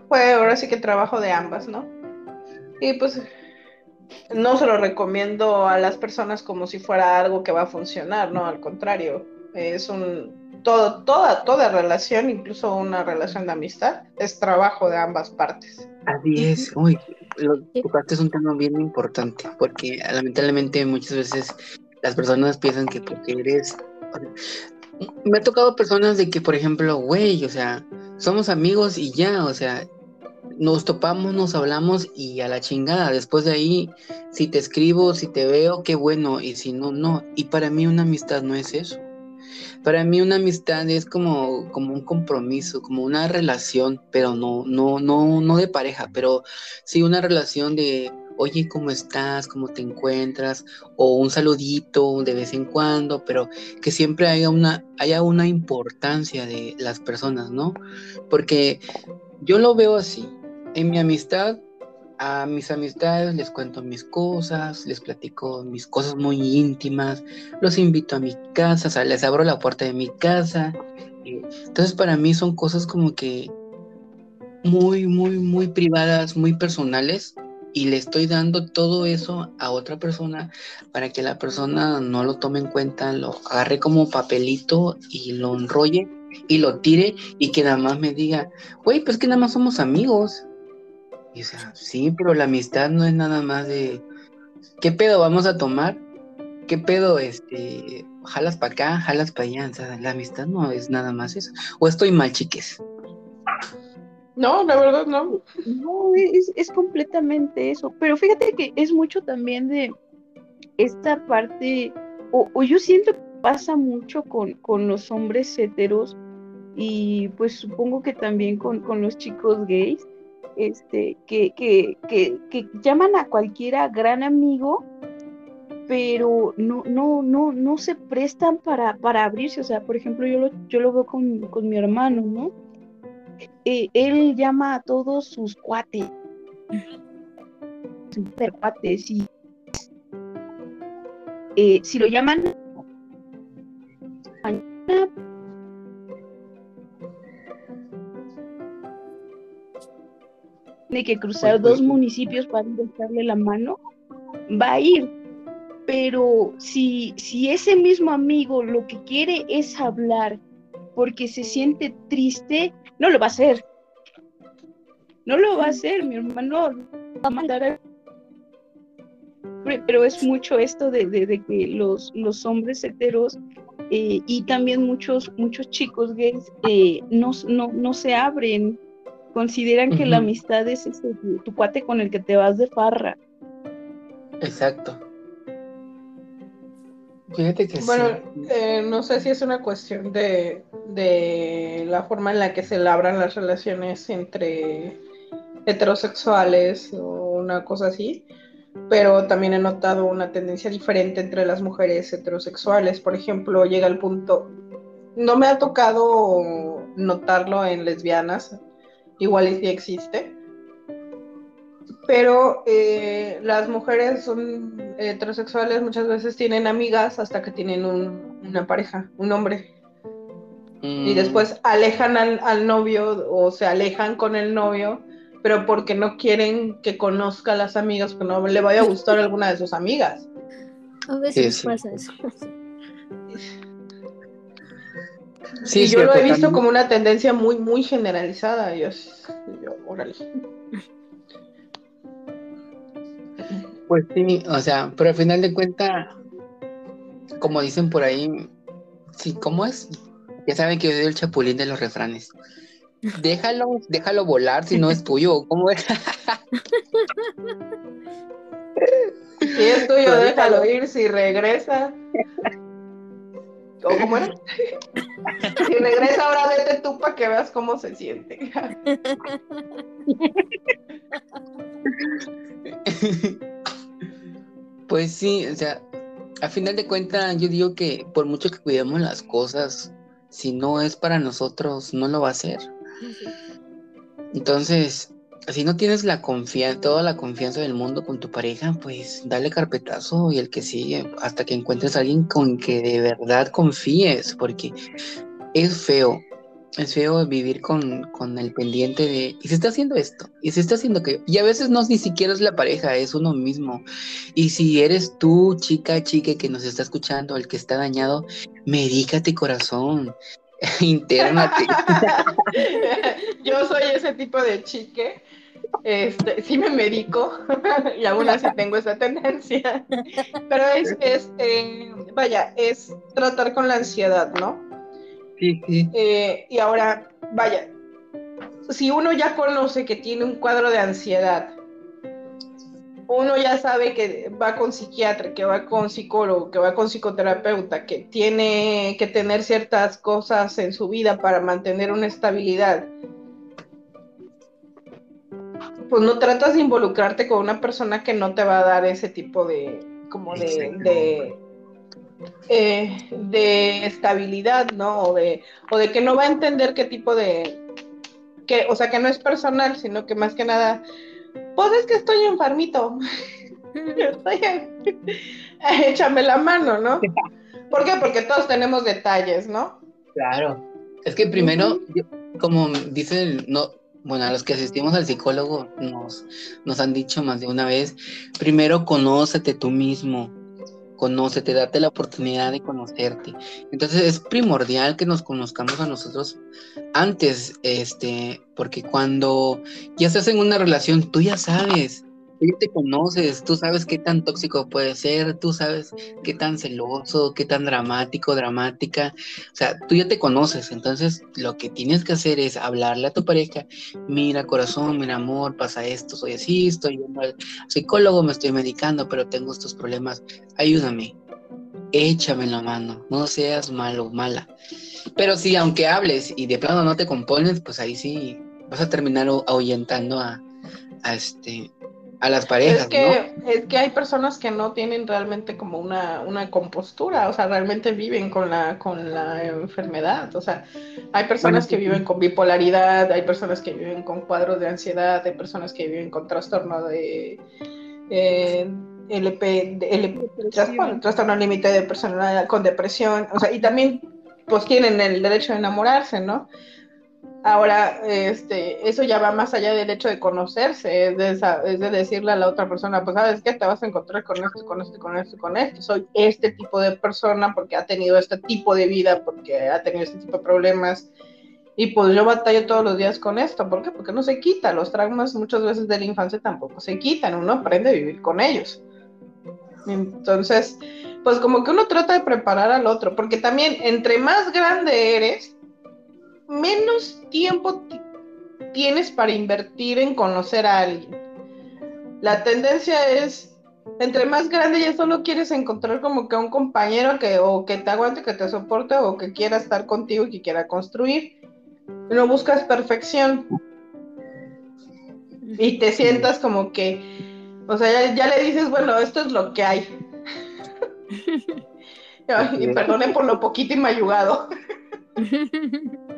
Fue ahora sí que trabajo de ambas, ¿no? Y pues no se lo recomiendo a las personas como si fuera algo que va a funcionar, no, al contrario, es un todo, toda, toda relación, incluso una relación de amistad, es trabajo de ambas partes. Así es, uy, lo tocaste es un tema bien importante, porque lamentablemente muchas veces las personas piensan que porque eres... Me ha tocado personas de que, por ejemplo, güey, o sea, somos amigos y ya, o sea, nos topamos, nos hablamos y a la chingada. Después de ahí, si te escribo, si te veo, qué bueno, y si no, no. Y para mí una amistad no es eso. Para mí una amistad es como, como un compromiso, como una relación, pero no, no, no, no de pareja, pero sí una relación de, oye, ¿cómo estás? ¿Cómo te encuentras? O un saludito de vez en cuando, pero que siempre haya una, haya una importancia de las personas, ¿no? Porque yo lo veo así. En mi amistad, a mis amistades les cuento mis cosas, les platico mis cosas muy íntimas, los invito a mi casa, o sea, les abro la puerta de mi casa. Entonces para mí son cosas como que muy, muy, muy privadas, muy personales y le estoy dando todo eso a otra persona para que la persona no lo tome en cuenta, lo agarre como papelito y lo enrolle y lo tire y que nada más me diga, güey, pues que nada más somos amigos. Y o sea, sí, pero la amistad no es nada más de, ¿qué pedo vamos a tomar? ¿Qué pedo, este, jalas para acá, jalas para allá? O sea, la amistad no es nada más eso. ¿O estoy mal, chiques? No, la verdad no. No, es, es completamente eso. Pero fíjate que es mucho también de esta parte, o, o yo siento que pasa mucho con, con los hombres heteros, y pues supongo que también con, los chicos gays, este, que, que, que, llaman a cualquiera gran amigo, pero no, no, no, no se prestan para, para abrirse. O sea, por ejemplo, yo lo, yo lo veo con, mi hermano, ¿no? Eh, él llama a todos sus cuates, super cuates, y eh, si lo llaman de que cruzar dos municipios para darle la mano, va a ir. Pero si, si ese mismo amigo lo que quiere es hablar porque se siente triste, no lo va a hacer. No lo va a hacer, mi hermano va a mandar a... Pero es mucho esto de, de, que los, los hombres heteros eh, y también muchos, muchos chicos gays eh, no, no, no se abren consideran que la amistad es ese, tu, cuate con el que te vas de farra. Exacto. Fíjate que bueno, eh, no sé si es una cuestión de, de la forma en la que se labran las relaciones entre heterosexuales o una cosa así, pero también he notado una tendencia diferente entre las mujeres heterosexuales. Por ejemplo, llega el punto, no me ha tocado notarlo en lesbianas, igual y sí existe. Pero eh, las mujeres son heterosexuales muchas veces tienen amigas hasta que tienen una pareja, un hombre. Y mm. después alejan al, novio o se alejan con el novio, pero porque no quieren que conozca a las amigas, que no le vaya a gustar alguna de sus amigas. A veces pasa eso. *laughs* Sí, yo lo he visto como una tendencia muy, muy generalizada. Yo, órale. Pues sí, o sea, pero al final de cuentas, como dicen por ahí, sí, ¿cómo es? Ya saben que yo soy el chapulín de los refranes. Déjalo, déjalo volar si no es tuyo, ¿cómo es? *laughs* Si es tuyo, déjalo ir, si regresa. ¿O cómo era? *laughs* regresa ahora, vete tú para que veas cómo se siente. *laughs* pues sí, o sea, a final de cuentas yo digo que por mucho que cuidemos las cosas, si no es para nosotros, no lo va a hacer. Entonces, si no tienes la confianza, toda la confianza del mundo con tu pareja, pues dale carpetazo y el que sigue hasta que encuentres a alguien con que de verdad confíes, porque es feo, es feo vivir con, el pendiente de, y se está haciendo esto, y se está haciendo que, y a veces no ni siquiera es la pareja, es uno mismo. Y si eres tú, chica, chique, que nos está escuchando, el que está dañado, medícate corazón, *laughs* *laughs* internate. Yo soy ese tipo de chique Este, sí me medico *laughs* y aún así tengo esa tendencia. Pero es, es eh, vaya, es tratar con la ansiedad, ¿no? Sí, sí. Eh, y ahora, vaya, si uno ya conoce que tiene un cuadro de ansiedad, uno ya sabe que va con psiquiatra, que va con psicólogo, que va con psicoterapeuta, que tiene que tener ciertas cosas en su vida para mantener una estabilidad. Pues no tratas de involucrarte con una persona que no te va a dar ese tipo de, como de, de, eh, de estabilidad, ¿no? O de, o de que no va a entender qué tipo de, que, o sea, que no es personal, sino que más que nada pues es que estoy enfermito. *laughs* estoy *laughs* Échame la mano, ¿no? ¿Por qué? Porque todos tenemos detalles, ¿no? Claro. Es que primero, como dicen, no, bueno, a los que asistimos al psicólogo nos, nos han dicho más de una vez, primero conócete tú mismo, conócete, date la oportunidad de conocerte. Entonces es primordial que nos conozcamos a nosotros antes, este, porque cuando ya estás en una relación, tú ya sabes tú ya te conoces, tú sabes qué tan tóxico puede ser, tú sabes qué tan celoso, qué tan dramático, dramática, o sea, tú ya te conoces, entonces lo que tienes que hacer es hablarle a tu pareja, mira corazón, mira amor, pasa esto, soy así, estoy yendo al psicólogo, me estoy medicando, pero tengo estos problemas, ayúdame, échame la mano, no seas malo, mala. Pero si aunque hables y de plano no te compones, pues ahí sí vas a terminar ahuyentando a este a las parejas. Es que, es que hay personas que no tienen realmente como una, una compostura, o sea, realmente viven con la, con la enfermedad. O sea, hay personas que viven con bipolaridad, hay personas que viven con cuadros de ansiedad, hay personas que viven con trastorno de eh, LP, LP trastorno límite de personalidad con depresión, o sea, y también pues tienen el derecho de enamorarse, ¿no? Ahora, este, eso ya va más allá del hecho de conocerse, es de, decirle a la otra persona, pues sabes qué, te vas a encontrar con esto, con esto, con esto, con esto. Soy este tipo de persona porque ha tenido este tipo de vida, porque ha tenido este tipo de problemas. Y pues yo batallo todos los días con esto. ¿Por qué? Porque no se quita. Los traumas muchas veces de la infancia tampoco se quitan. Uno aprende a vivir con ellos. Entonces, pues como que uno trata de preparar al otro, porque también entre más grande eres, menos tiempo tienes para invertir en conocer a alguien. La tendencia es, entre más grande ya solo quieres encontrar como que un compañero que o que te aguante, que te soporte o que quiera estar contigo y que quiera construir. No buscas perfección. Y te sientas como que, o sea, ya, le dices, bueno, esto es lo que hay. *laughs* y perdone por lo poquito y mayugado. *laughs*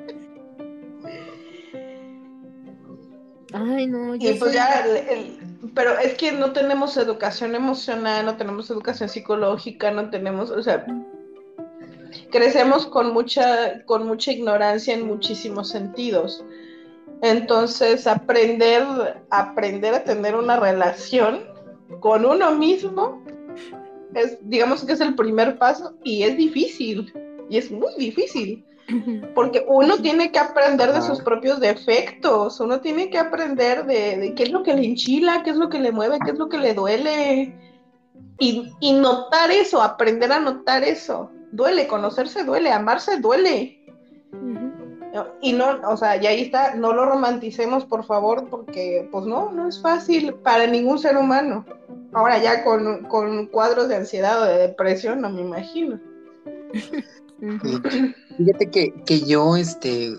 Ay, no, pues ya, pero es que no tenemos educación emocional, no tenemos educación psicológica, no tenemos, o sea, crecemos con mucha, con mucha ignorancia en muchísimos sentidos. Entonces, aprender, aprender a tener una relación con uno mismo es, digamos que es el primer paso y es difícil, y es muy difícil. Porque uno tiene que aprender de sus propios defectos, uno tiene que aprender de, qué es lo que le enchila, qué es lo que le mueve, qué es lo que le duele. Y, notar eso, aprender a notar eso. Duele, conocerse duele, amarse duele. Y no, o sea, y ahí está, no lo romanticemos, por favor, porque pues no, no es fácil para ningún ser humano. Ahora ya con, con cuadros de ansiedad o de depresión, no me imagino. *laughs* Fíjate que, que, yo, este,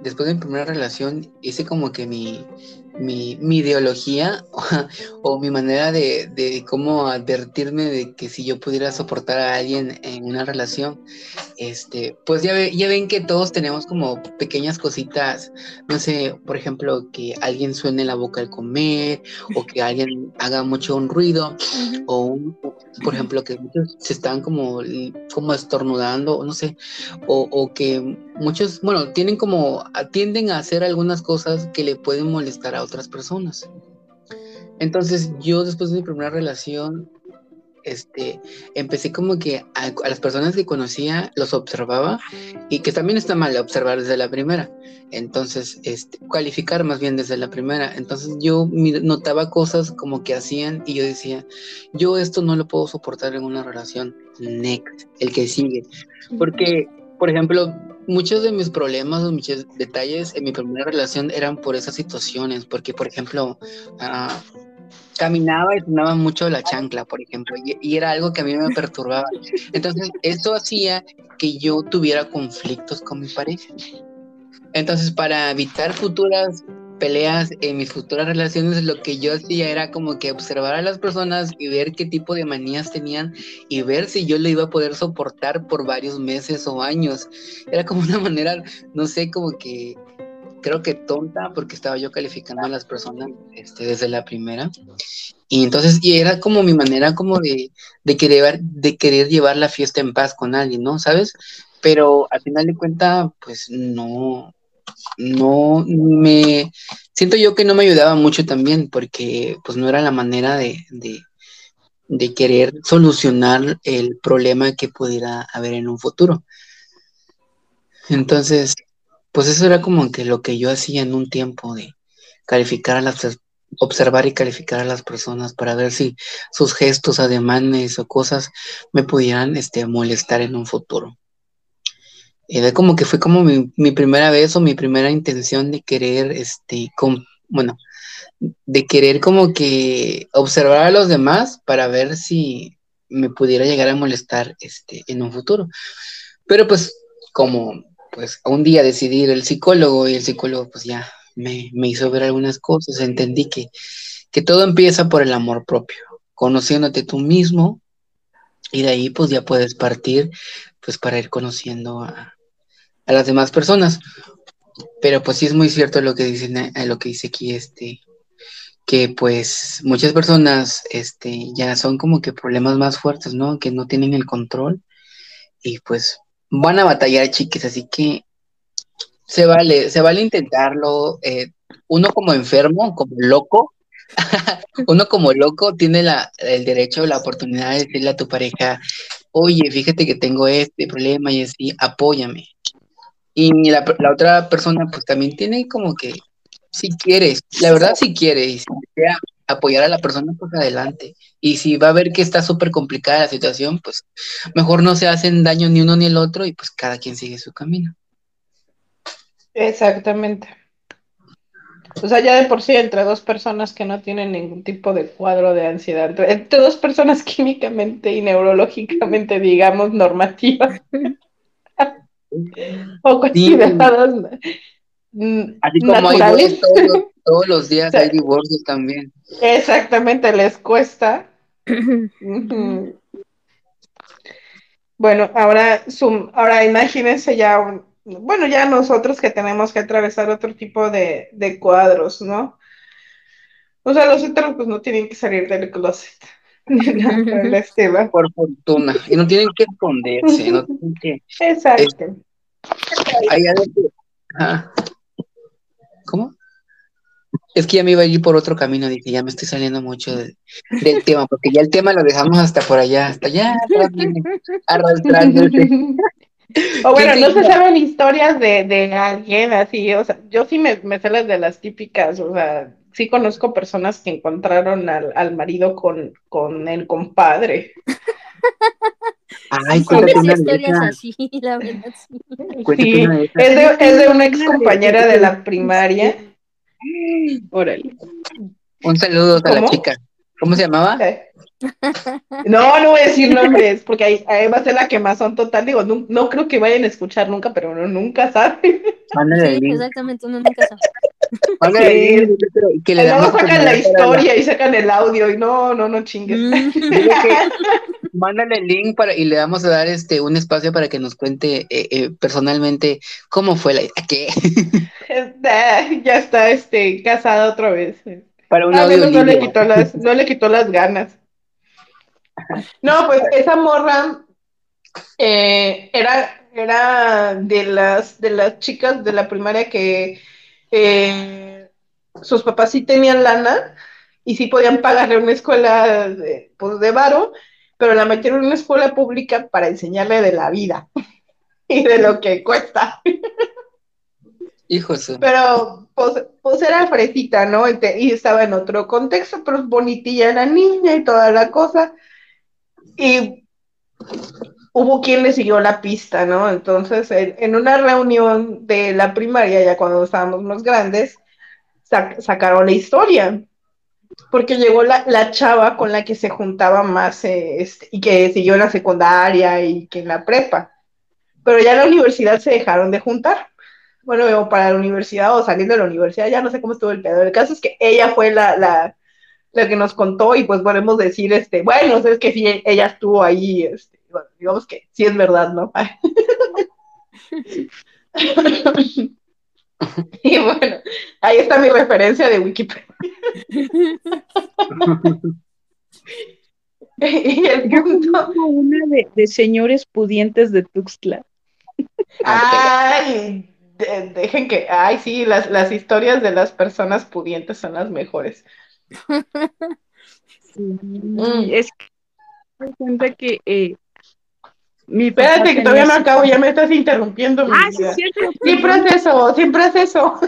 después de mi primera relación, hice como que mi, mi, mi ideología *laughs* o, mi manera de, de, cómo advertirme de que si yo pudiera soportar a alguien en una relación, este, pues ya, ya ven que todos tenemos como pequeñas cositas, no sé, por ejemplo, que alguien suene la boca al comer o que alguien haga mucho un ruido o un, por ejemplo, que muchos se están como, como estornudando, no sé, o, o que muchos, bueno, tienen como, tienden a hacer algunas cosas que le pueden molestar a otras personas. Entonces yo después de mi primera relación este, empecé como que a, las personas que conocía los observaba y que también está mal observar desde la primera. Entonces, este, calificar más bien desde la primera. Entonces yo notaba cosas como que hacían y yo decía, yo esto no lo puedo soportar en una relación. Next, el que sigue. Porque, por ejemplo, muchos de mis problemas o muchos detalles en mi primera relación eran por esas situaciones, porque por ejemplo, ah, caminaba y sonaba mucho la chancla, por ejemplo, y, era algo que a mí me perturbaba. Entonces, esto hacía que yo tuviera conflictos con mi pareja. Entonces, para evitar futuras peleas en mis futuras relaciones, lo que yo hacía era como que observar a las personas y ver qué tipo de manías tenían y ver si yo le iba a poder soportar por varios meses o años. Era como una *laughs* manera, no sé, como que creo que tonta porque estaba yo calificando a las personas este, desde la primera. Y entonces, y era como mi manera como de, de, querer, de querer llevar la fiesta en paz con alguien, ¿no? ¿Sabes? Pero al final de cuentas, pues no, no me siento yo que no me ayudaba mucho también porque pues no era la manera de, de, querer solucionar el problema que pudiera haber en un futuro. Entonces, pues eso era como que lo que yo hacía en un tiempo de calificar a las observar y calificar a las personas para ver si sus gestos, ademanes o cosas me pudieran este, molestar en un futuro. Era como que fue como mi, primera vez o mi primera intención de querer, este, bueno, de querer como que observar a los demás para ver si me pudiera llegar a molestar, este, en un futuro. Pero pues, como, pues, un día decidí ir al psicólogo y el psicólogo, pues ya me, me hizo ver algunas cosas, entendí que, que todo empieza por el amor propio, conociéndote tú mismo, y de ahí pues ya puedes partir pues para ir conociendo a, a las demás personas. Pero pues sí es muy cierto lo que dicen, eh, lo que dice aquí este que pues muchas personas este ya son como que problemas más fuertes, ¿no? Que no tienen el control y pues van a batallar, chiques, así que se vale, se vale intentarlo. Eh, uno como enfermo, como loco, *laughs* uno como loco tiene la, el derecho, la oportunidad de decirle a tu pareja, oye, fíjate que tengo este problema y así, apóyame. Y la, la, otra persona pues también tiene como que, si quieres, la verdad si quiere, y si desea apoyar a la persona, pues adelante. Y si va a ver que está súper complicada la situación, pues mejor no se hacen daño ni uno ni el otro y pues cada quien sigue su camino. Exactamente. O sea, ya de por sí, entre dos personas que no tienen ningún tipo de cuadro de ansiedad, entre, entre dos personas *laughs* químicamente y neurológicamente, digamos, normativas, *laughs* o consideradas Así como hay *laughs* todos, los días hay divorcios también. Exactamente, les cuesta. *clears throat* bueno, ahora, ahora imagínense ya, bueno, ya nosotros que tenemos que atravesar otro tipo de, de cuadros, ¿no? O sea, los heteros pues no tienen que salir del closet. *laughs* por fortuna. Y no tienen que esconderse, no tienen que. Exacto. ¿Cómo? Es que ya me iba a ir por otro camino, dije, ya me estoy saliendo mucho del tema, porque ya el tema lo dejamos hasta por allá, hasta allá, arrastrándose. O bueno, no se saben historias de, de, alguien así, o sea, yo sí me, me sé las de las típicas, o sea, sí conozco personas que encontraron al, al marido con, con el compadre. Ay, cuéntate historias así, la verdad, sí. Es, de, es de una ex compañera de la primaria. Órale. Un saludo a la chica. ¿Cómo se llamaba? No, no voy a decir *laughs* nombres, porque ahí, ahí, va a ser la quemazón total. Digo, no, no creo que vayan a escuchar nunca, pero uno nunca sabe. Sí, exactamente, uno nunca sabe. *laughs* Sí. Que le Luego sacan la historia y sacan el audio y no, no, no chingues. Mm. *laughs* mándale el link para, y le vamos a dar este un espacio para que nos cuente eh, eh, personalmente cómo fue la ¿Qué? ya está este casada otra vez. Para un audio no, le quitó las, no le quitó las ganas. No, pues esa morra eh, era, era de las de las chicas de la primaria que eh, sus papás sí tenían lana y sí podían pagarle una escuela de, pues, de varo, pero la metieron en una escuela pública para enseñarle de la vida *laughs* y de lo que cuesta. Hijo Pero pues, pues, era fresita, ¿no? Y estaba en otro contexto, pero es bonitilla la niña y toda la cosa. Y hubo quien le siguió la pista, ¿no? Entonces, en, una reunión de la primaria, ya cuando estábamos más grandes, sacaron la historia. Porque llegó la, chava con la que se juntaba más eh, este, y que siguió en la secundaria y que en la prepa. Pero ya en la universidad se dejaron de juntar bueno, para la universidad o saliendo de la universidad, ya no sé cómo estuvo el pedo. El caso es que ella fue la, la, que nos contó y pues podemos decir, este, bueno, es que sí, ella estuvo ahí, este, digamos que sí es verdad, ¿no? *laughs* y bueno, ahí está mi referencia de Wikipedia. *laughs* y el punto... una de, de señores pudientes de Tuxtla. Ay, dejen que, ay, sí, las, las historias de las personas pudientes son las mejores. Mm. Es que me cuenta que eh, mi Espérate, que todavía no acabo, ya me estás interrumpiendo. Ah, sí, siempre es eso, siempre es eso.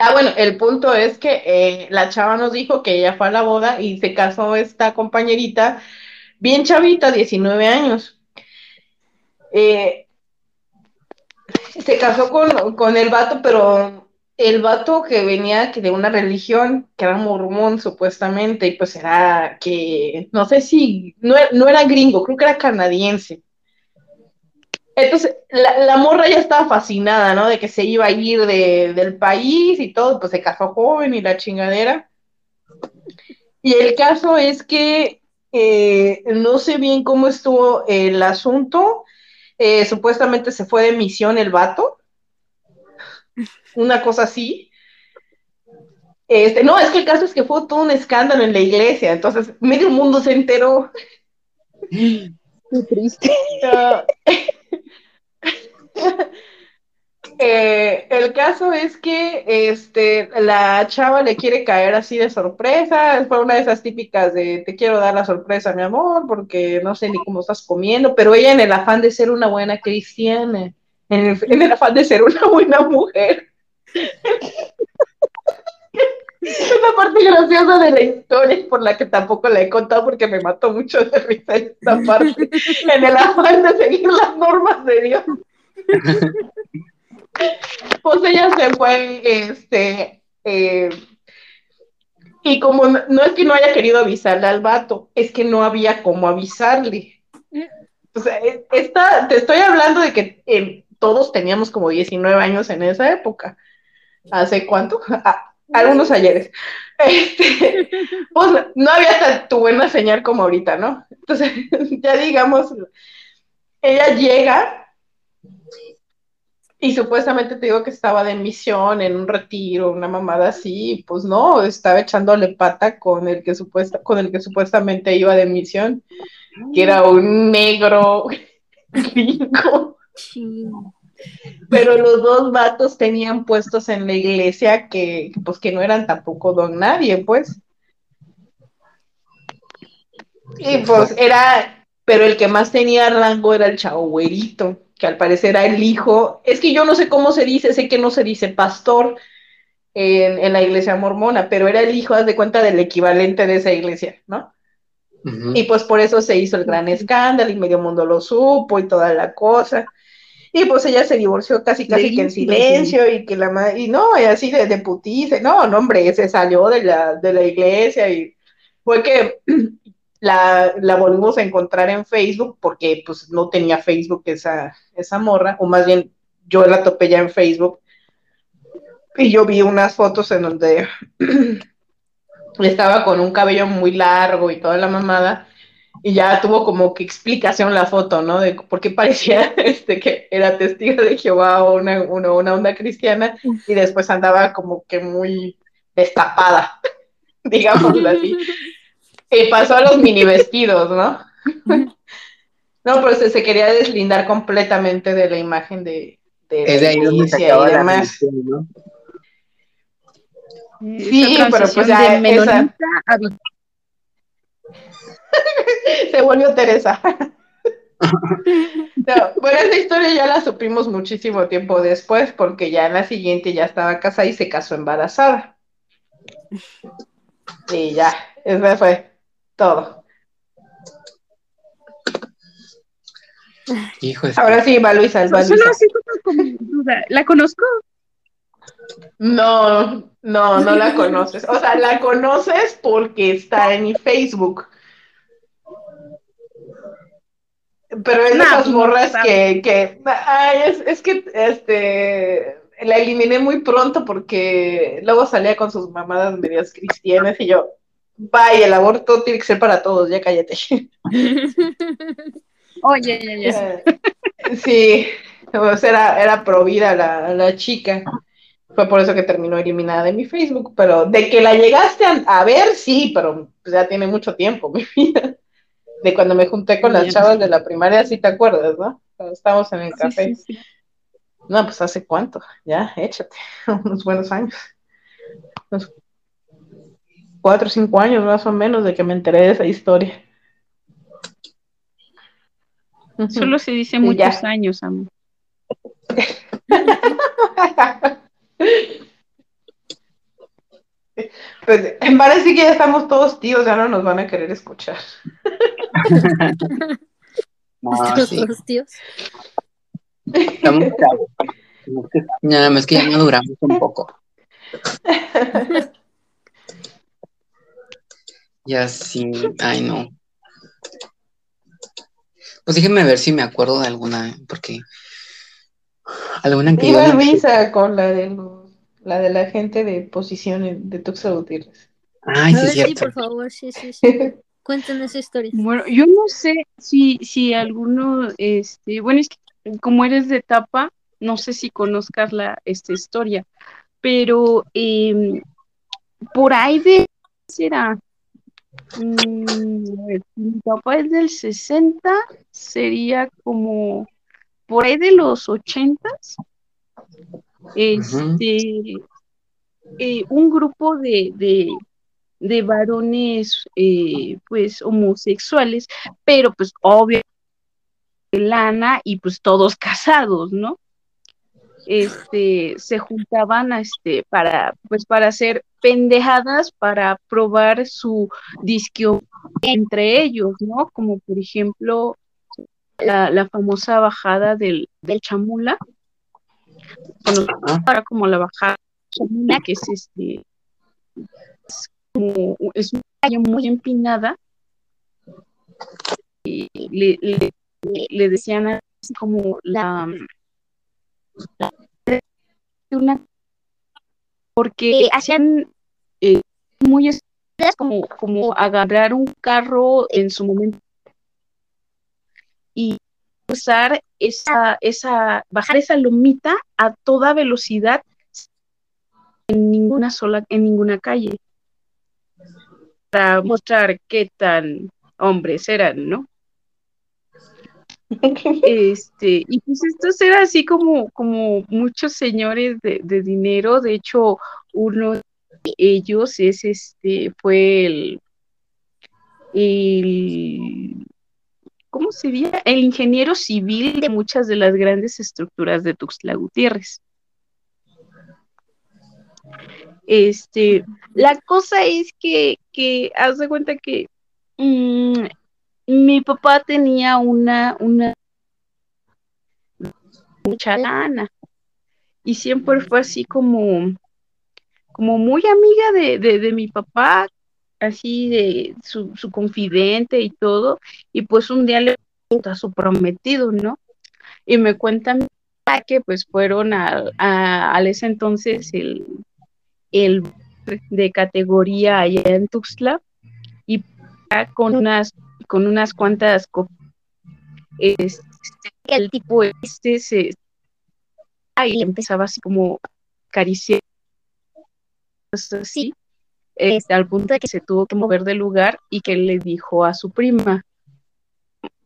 ah, bueno, el punto es que eh, la chava nos dijo que ella fue a la boda y se casó esta compañerita bien chavita, 19 años. Eh, se casó con, el vato, pero el vato que venía de una religión, que era mormón supuestamente, y pues era que, no sé si, no, era gringo, creo que era canadiense. Entonces, la, morra ya estaba fascinada, ¿no? De que se iba a ir del país y todo, pues se casó joven y la chingadera. Y el caso es que eh, no sé bien cómo estuvo el asunto, eh, supuestamente se fue de misión el vato, una cosa así. Este, no, es que el caso es que fue todo un escándalo en la iglesia, entonces medio mundo se enteró. Qué triste. *laughs* Eh, el caso es que este, la chava le quiere caer así de sorpresa, fue una de esas típicas de te quiero dar la sorpresa, mi amor, porque no sé ni cómo estás comiendo, pero ella en el afán de ser una buena cristiana, en el, afán de ser una buena mujer. *laughs* Es una parte graciosa de la historia por la que tampoco la he contado porque me mató mucho de risa esta parte, en el afán de seguir las normas de Dios. *laughs* *laughs* pues ella se fue, este, eh, y como no, es que no haya querido avisarle al vato, es que no había cómo avisarle. O sea, e, esta, te estoy hablando de que eh, todos teníamos como 19 años en esa época. ¿Hace cuánto? Ah, algunos ayeres. *laughs* Este, pues no había tan buena señal como ahorita, ¿no? Entonces, *laughs* ya digamos, ella llega y supuestamente te digo que estaba de misión en un retiro, una mamada así, pues no, estaba echándole pata con el que supuesta, con el que supuestamente iba de misión, que era un negro *laughs* gringo. Pero los dos vatos tenían puestos en la iglesia que, pues que no eran tampoco don nadie, pues. Y pues era, pero el que más tenía rango era el chavo güerito que al parecer era el hijo, es que yo no sé cómo se dice, sé que no se dice pastor en, la iglesia mormona, pero era el hijo, haz de cuenta, del equivalente de esa iglesia, ¿no? Y pues por eso se hizo el gran escándalo y medio mundo lo supo y toda la cosa. Y pues ella se divorció casi casi que en silencio y que la madre, y no, y así de, de putice, no, no, hombre, se salió de la, de la iglesia y fue que *clears throat* la, la, volvimos a encontrar en Facebook porque pues no tenía Facebook esa, esa morra, o más bien yo la topé ya en Facebook y yo vi unas fotos en donde *clears throat* estaba con un cabello muy largo y toda la mamada y ya tuvo como que explicación la foto, ¿no? De por qué parecía *laughs* este, que era testigo de Jehová o una, una, una onda cristiana y después andaba como que muy destapada, *laughs* digámoslo así. *laughs* *laughs* Y pasó a los mini vestidos, ¿no? *laughs* no, pero se, quería deslindar completamente de la imagen de, de, es de ahí donde se acaba la ¿no? Sí, pero pues ya de menonita a *laughs* Se volvió Teresa. bueno, esa historia ya la supimos muchísimo tiempo después, porque ya en la siguiente ya estaba casada y se casó embarazada. Y ya, eso fue todo. Ahora sí, va Luisa, va Luisa. ¿La conozco? No, no, no la conoces. O sea, la conoces porque está en mi Facebook. Pero es de esas morras que, que ay, es, es, que este la eliminé muy pronto porque luego salía con sus mamadas medias cristianas y yo, vaya, el aborto tiene que ser para todos, ya cállate. *laughs* Oye, ya, ya. Sí, era, era pro vida la, la chica. Fue por eso que terminó eliminada de mi Facebook, pero de que la llegaste a, ver, sí, pero pues, ya tiene mucho tiempo, mi vida. De cuando me junté con las chavas de la primaria, sí te acuerdas, ¿no? Cuando estábamos en el café. No, pues hace cuánto, ya, échate, *laughs* unos buenos años. Unos cuatro o cinco años más o menos de que me enteré de esa historia. Solo se dice muchos años, amor. *laughs* Pues en parece que ya estamos todos tíos, ya no nos van a querer escuchar. *laughs* ¿Estamos todos tíos? Estamos *laughs* Nada más que ya no duramos un poco. Ya sí, ay no. Pues déjenme ver si me acuerdo de alguna, porque alguna que Iba Luisa con la de la de la gente de posiciones de Tuxa Gutiérrez. Ay, sí, cierto. sí, por favor, sí, sí, sí. *laughs* Cuéntanos esa historia. Bueno, yo no sé si, si alguno, este, bueno, es que como eres de tapa, no sé si conozcas la, esta historia, pero eh, por ahí de, será? Mm, mi papá es del 60, sería como por ahí de los 80, este, eh, un grupo de, de, varones eh, pues homosexuales, pero pues obviamente lana y pues todos *laughs* casados, ¿no? Este, se juntaban este, para, pues para hacer pendejadas para probar su disquio entre ellos, ¿no? Como por ejemplo la, famosa bajada del, del chamula, para como la bajada chamula, que es este, es como, es una calle muy empinada, y le, le, decían así como la, la una porque hacían eh, muy como, como agarrar un carro en su momento y usar esa, esa, bajar esa lomita a toda velocidad en ninguna sola, en ninguna calle. Para mostrar qué tan hombres eran, ¿no? Este, y pues estos eran así como, como muchos señores de, de dinero, de hecho, uno de ellos es este, fue el, el ¿cómo sería? El ingeniero civil de muchas de las grandes estructuras de Tuxtla Gutiérrez. Este, la cosa es que, que haz de cuenta que mm, mi papá tenía una, una mucha lana y siempre fue así como, como muy amiga de, de mi papá, así de su, su confidente y todo, y pues un día le a su prometido, ¿no? Y me cuentan que pues fueron a, a, ese entonces el, el de categoría allá en Tuxtla y con unas con unas cuantas este, el tipo este se ahí empezaba así como acariciar así este, al punto de que se tuvo que mover del lugar y que le dijo a su prima,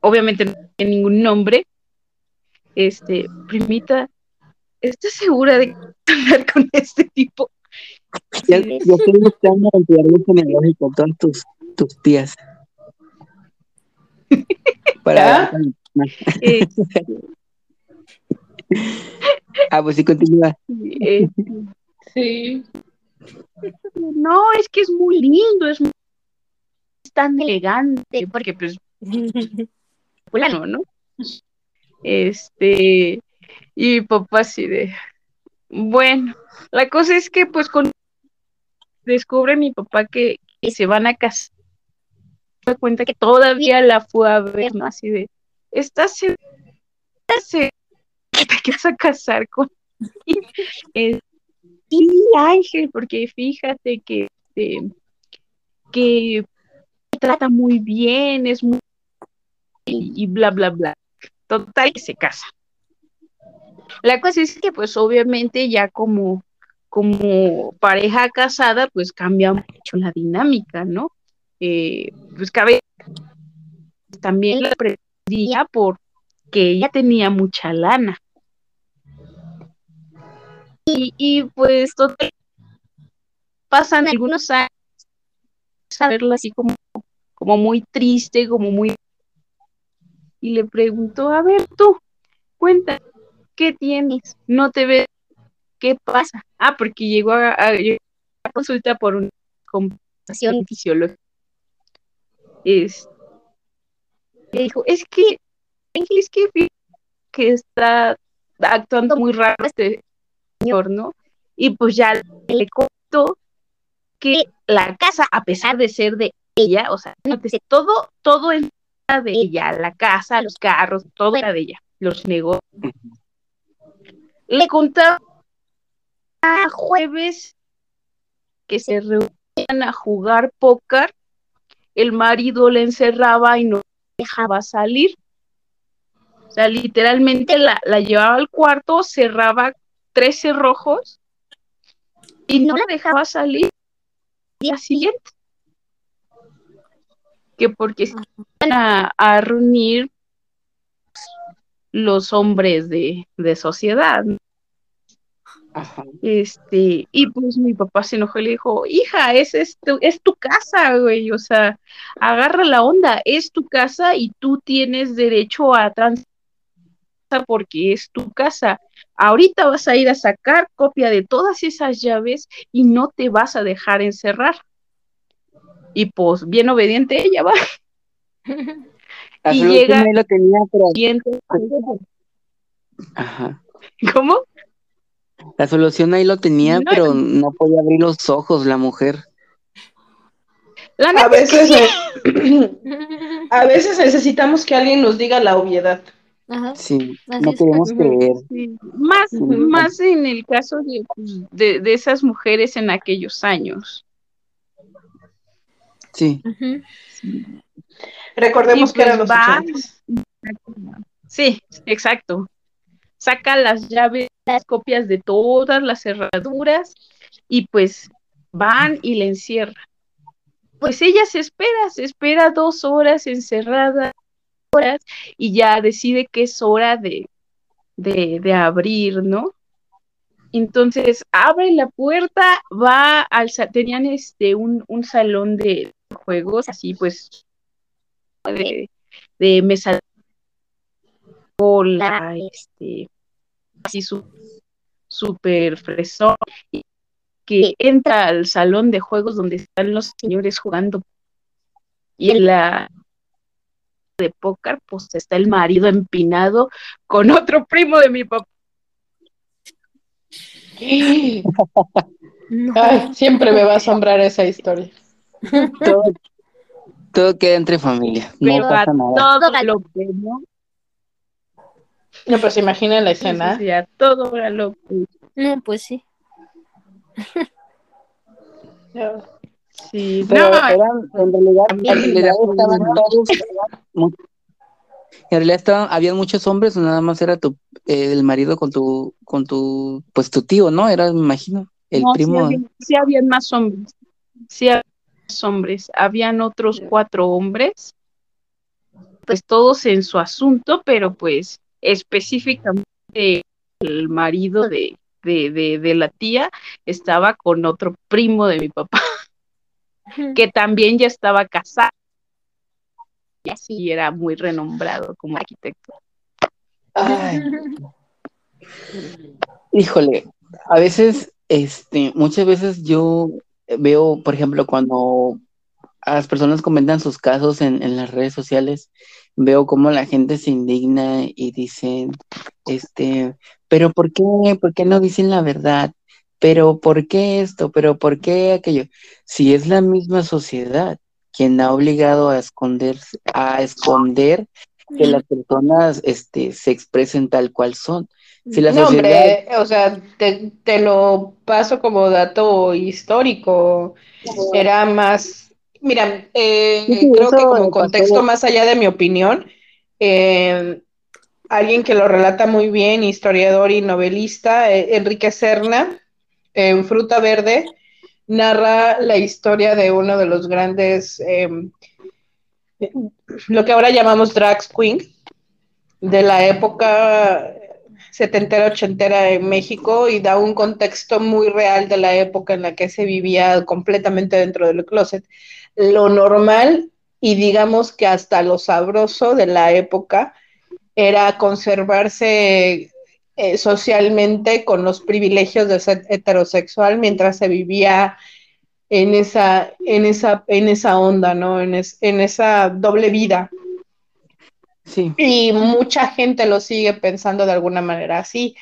obviamente no tiene ningún nombre, este, primita, ¿estás segura de hablar con este tipo? Buscando el árbol genealógico, todas tus, tus tías. Para Eh, ah, pues sí, continúa. eh, Sí. no, es que es muy lindo, es, muy- es tan elegante, porque pues fulano, ¿no? Este, y mi papá así de, bueno, la cosa es que pues con descubre mi papá que, que se van a casar, se da cuenta que todavía la fue a ver, ¿no? Así de, ¿estás segura que te vas a casar con *laughs* él?" Sí, Ángel, porque fíjate que, este, que me trata muy bien, es muy y, y bla, bla, bla. Total, que se casa. La cosa es que, pues, obviamente, ya como, como pareja casada, pues cambia mucho la dinámica, ¿no? Eh, pues cabe también la pretendía porque ella tenía mucha lana. Y, y pues pasan algunos años a así como, como muy triste, como muy y le preguntó, a ver tú, cuenta, ¿qué tienes? No te ves, ¿qué pasa? Ah, porque llegó a, consulta por una complicación fisiológica. Es, le dijo, es que, es que, que está actuando muy raro este señor, ¿no? Y pues ya le contó que la casa, a pesar de ser de ella, o sea, todo, todo es de ella, la casa, los carros, todo era de ella, los negocios. Le contaba a jueves que se reunían a jugar póker, el marido le encerraba y no dejaba salir. O sea, literalmente la, la llevaba al cuarto, cerraba tres cerrojos y no la dejaba salir al día siguiente. Que porque se iban a, a reunir los hombres de, de sociedad. ¿no? Ajá. Este, y pues mi papá se enojó y le dijo, hija, es, es, tu, es tu casa, güey, o sea, agarra la onda, es tu casa y tú tienes derecho a transitar porque es tu casa. Ahorita vas a ir a sacar copia de todas esas llaves y no te vas a dejar encerrar. Y pues bien obediente ella va. *laughs* Y llega- ahí lo tenía, pero. Siguiente. *laughs* Ajá. ¿Cómo? La solución ahí lo tenía, No. pero no podía abrir los ojos la mujer. La A veces, eh, *clears throat* a veces necesitamos que alguien nos diga la obviedad. Ajá. Sí, Así no queremos creer. sí, más, Sí. más en el caso de, de, de esas mujeres en aquellos años. Sí. Recordemos Y que eran pues los va. Sí, exacto. Saca las llaves, las copias de todas las cerraduras y pues van y le encierran. Pues ella se espera, se espera dos horas encerrada, horas, y ya decide que es hora de, de, de abrir, ¿no? Entonces abre la puerta, va al tenían este un, un salón de juegos, así pues de, de mesa bola, este, así su súper fresón, y que entra al salón de juegos donde están los señores jugando. Y en la de póker, pues está el marido empinado con otro primo de mi papá. No. *laughs* Ay, siempre me va a asombrar esa historia. todo, todo queda entre familia. No Pero a nada. todo lo que no, No, pues imaginen la sí, escena. sí, a todo a lo que No, pues sí. *laughs* sí, Pero no, eran, en realidad, en realidad estaban todos. En realidad estaban, habían muchos hombres, o nada más era tu, eh, el marido con tu, con tu, pues tu tío, ¿no? Era, me imagino, el no, sí primo. había- sí habían más hombres, sí habían más hombres, habían otros cuatro hombres, pues todos en su asunto, pero pues específicamente el marido de, de, de, de la tía estaba con otro primo de mi papá, que también ya estaba casado y así era muy renombrado como arquitecto. Ay. *laughs* Híjole, a veces, este, muchas veces yo veo, por ejemplo, cuando a las personas comentan sus casos en, en las redes sociales, veo cómo la gente se indigna y dicen, este, pero ¿por qué? ¿Por qué no dicen la verdad? Pero ¿por qué esto? Pero ¿por qué aquello? Si es la misma sociedad quien ha obligado a esconder, a esconder que las personas este, se expresen tal cual son. Si la No, sociedad, hombre, o sea, te, te lo paso como dato histórico. Era más, mira, eh, Sí, sí, creo que como contexto más allá de mi opinión, eh, alguien que lo relata muy bien, historiador y novelista, eh, Enrique Serna, en Fruta Verde, narra la historia de uno de los grandes, eh, lo que ahora llamamos drag queen, de la época setentera, ochentera en México y da un contexto muy real de la época en la que se vivía completamente dentro del closet. Lo normal y digamos que hasta lo sabroso de la época era conservarse eh, socialmente con los privilegios de ser heterosexual mientras se vivía en esa, en esa, en esa onda, ¿no? En, es, en esa doble vida. sí, Y mucha gente lo sigue pensando de alguna manera así.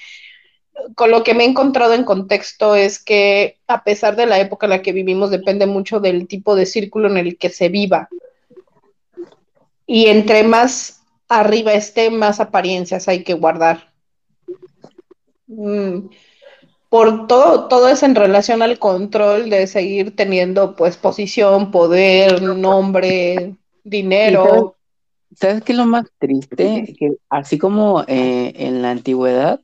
Con lo que me he encontrado en contexto es que a pesar de la época en la que vivimos, depende mucho del tipo de círculo en el que se viva. Y entre más arriba esté, más apariencias hay que guardar. Mm, Por todo, todo es en relación al control de seguir teniendo pues posición, poder, nombre, dinero. ¿sabes qué es lo más triste? Que así como eh, en la antigüedad,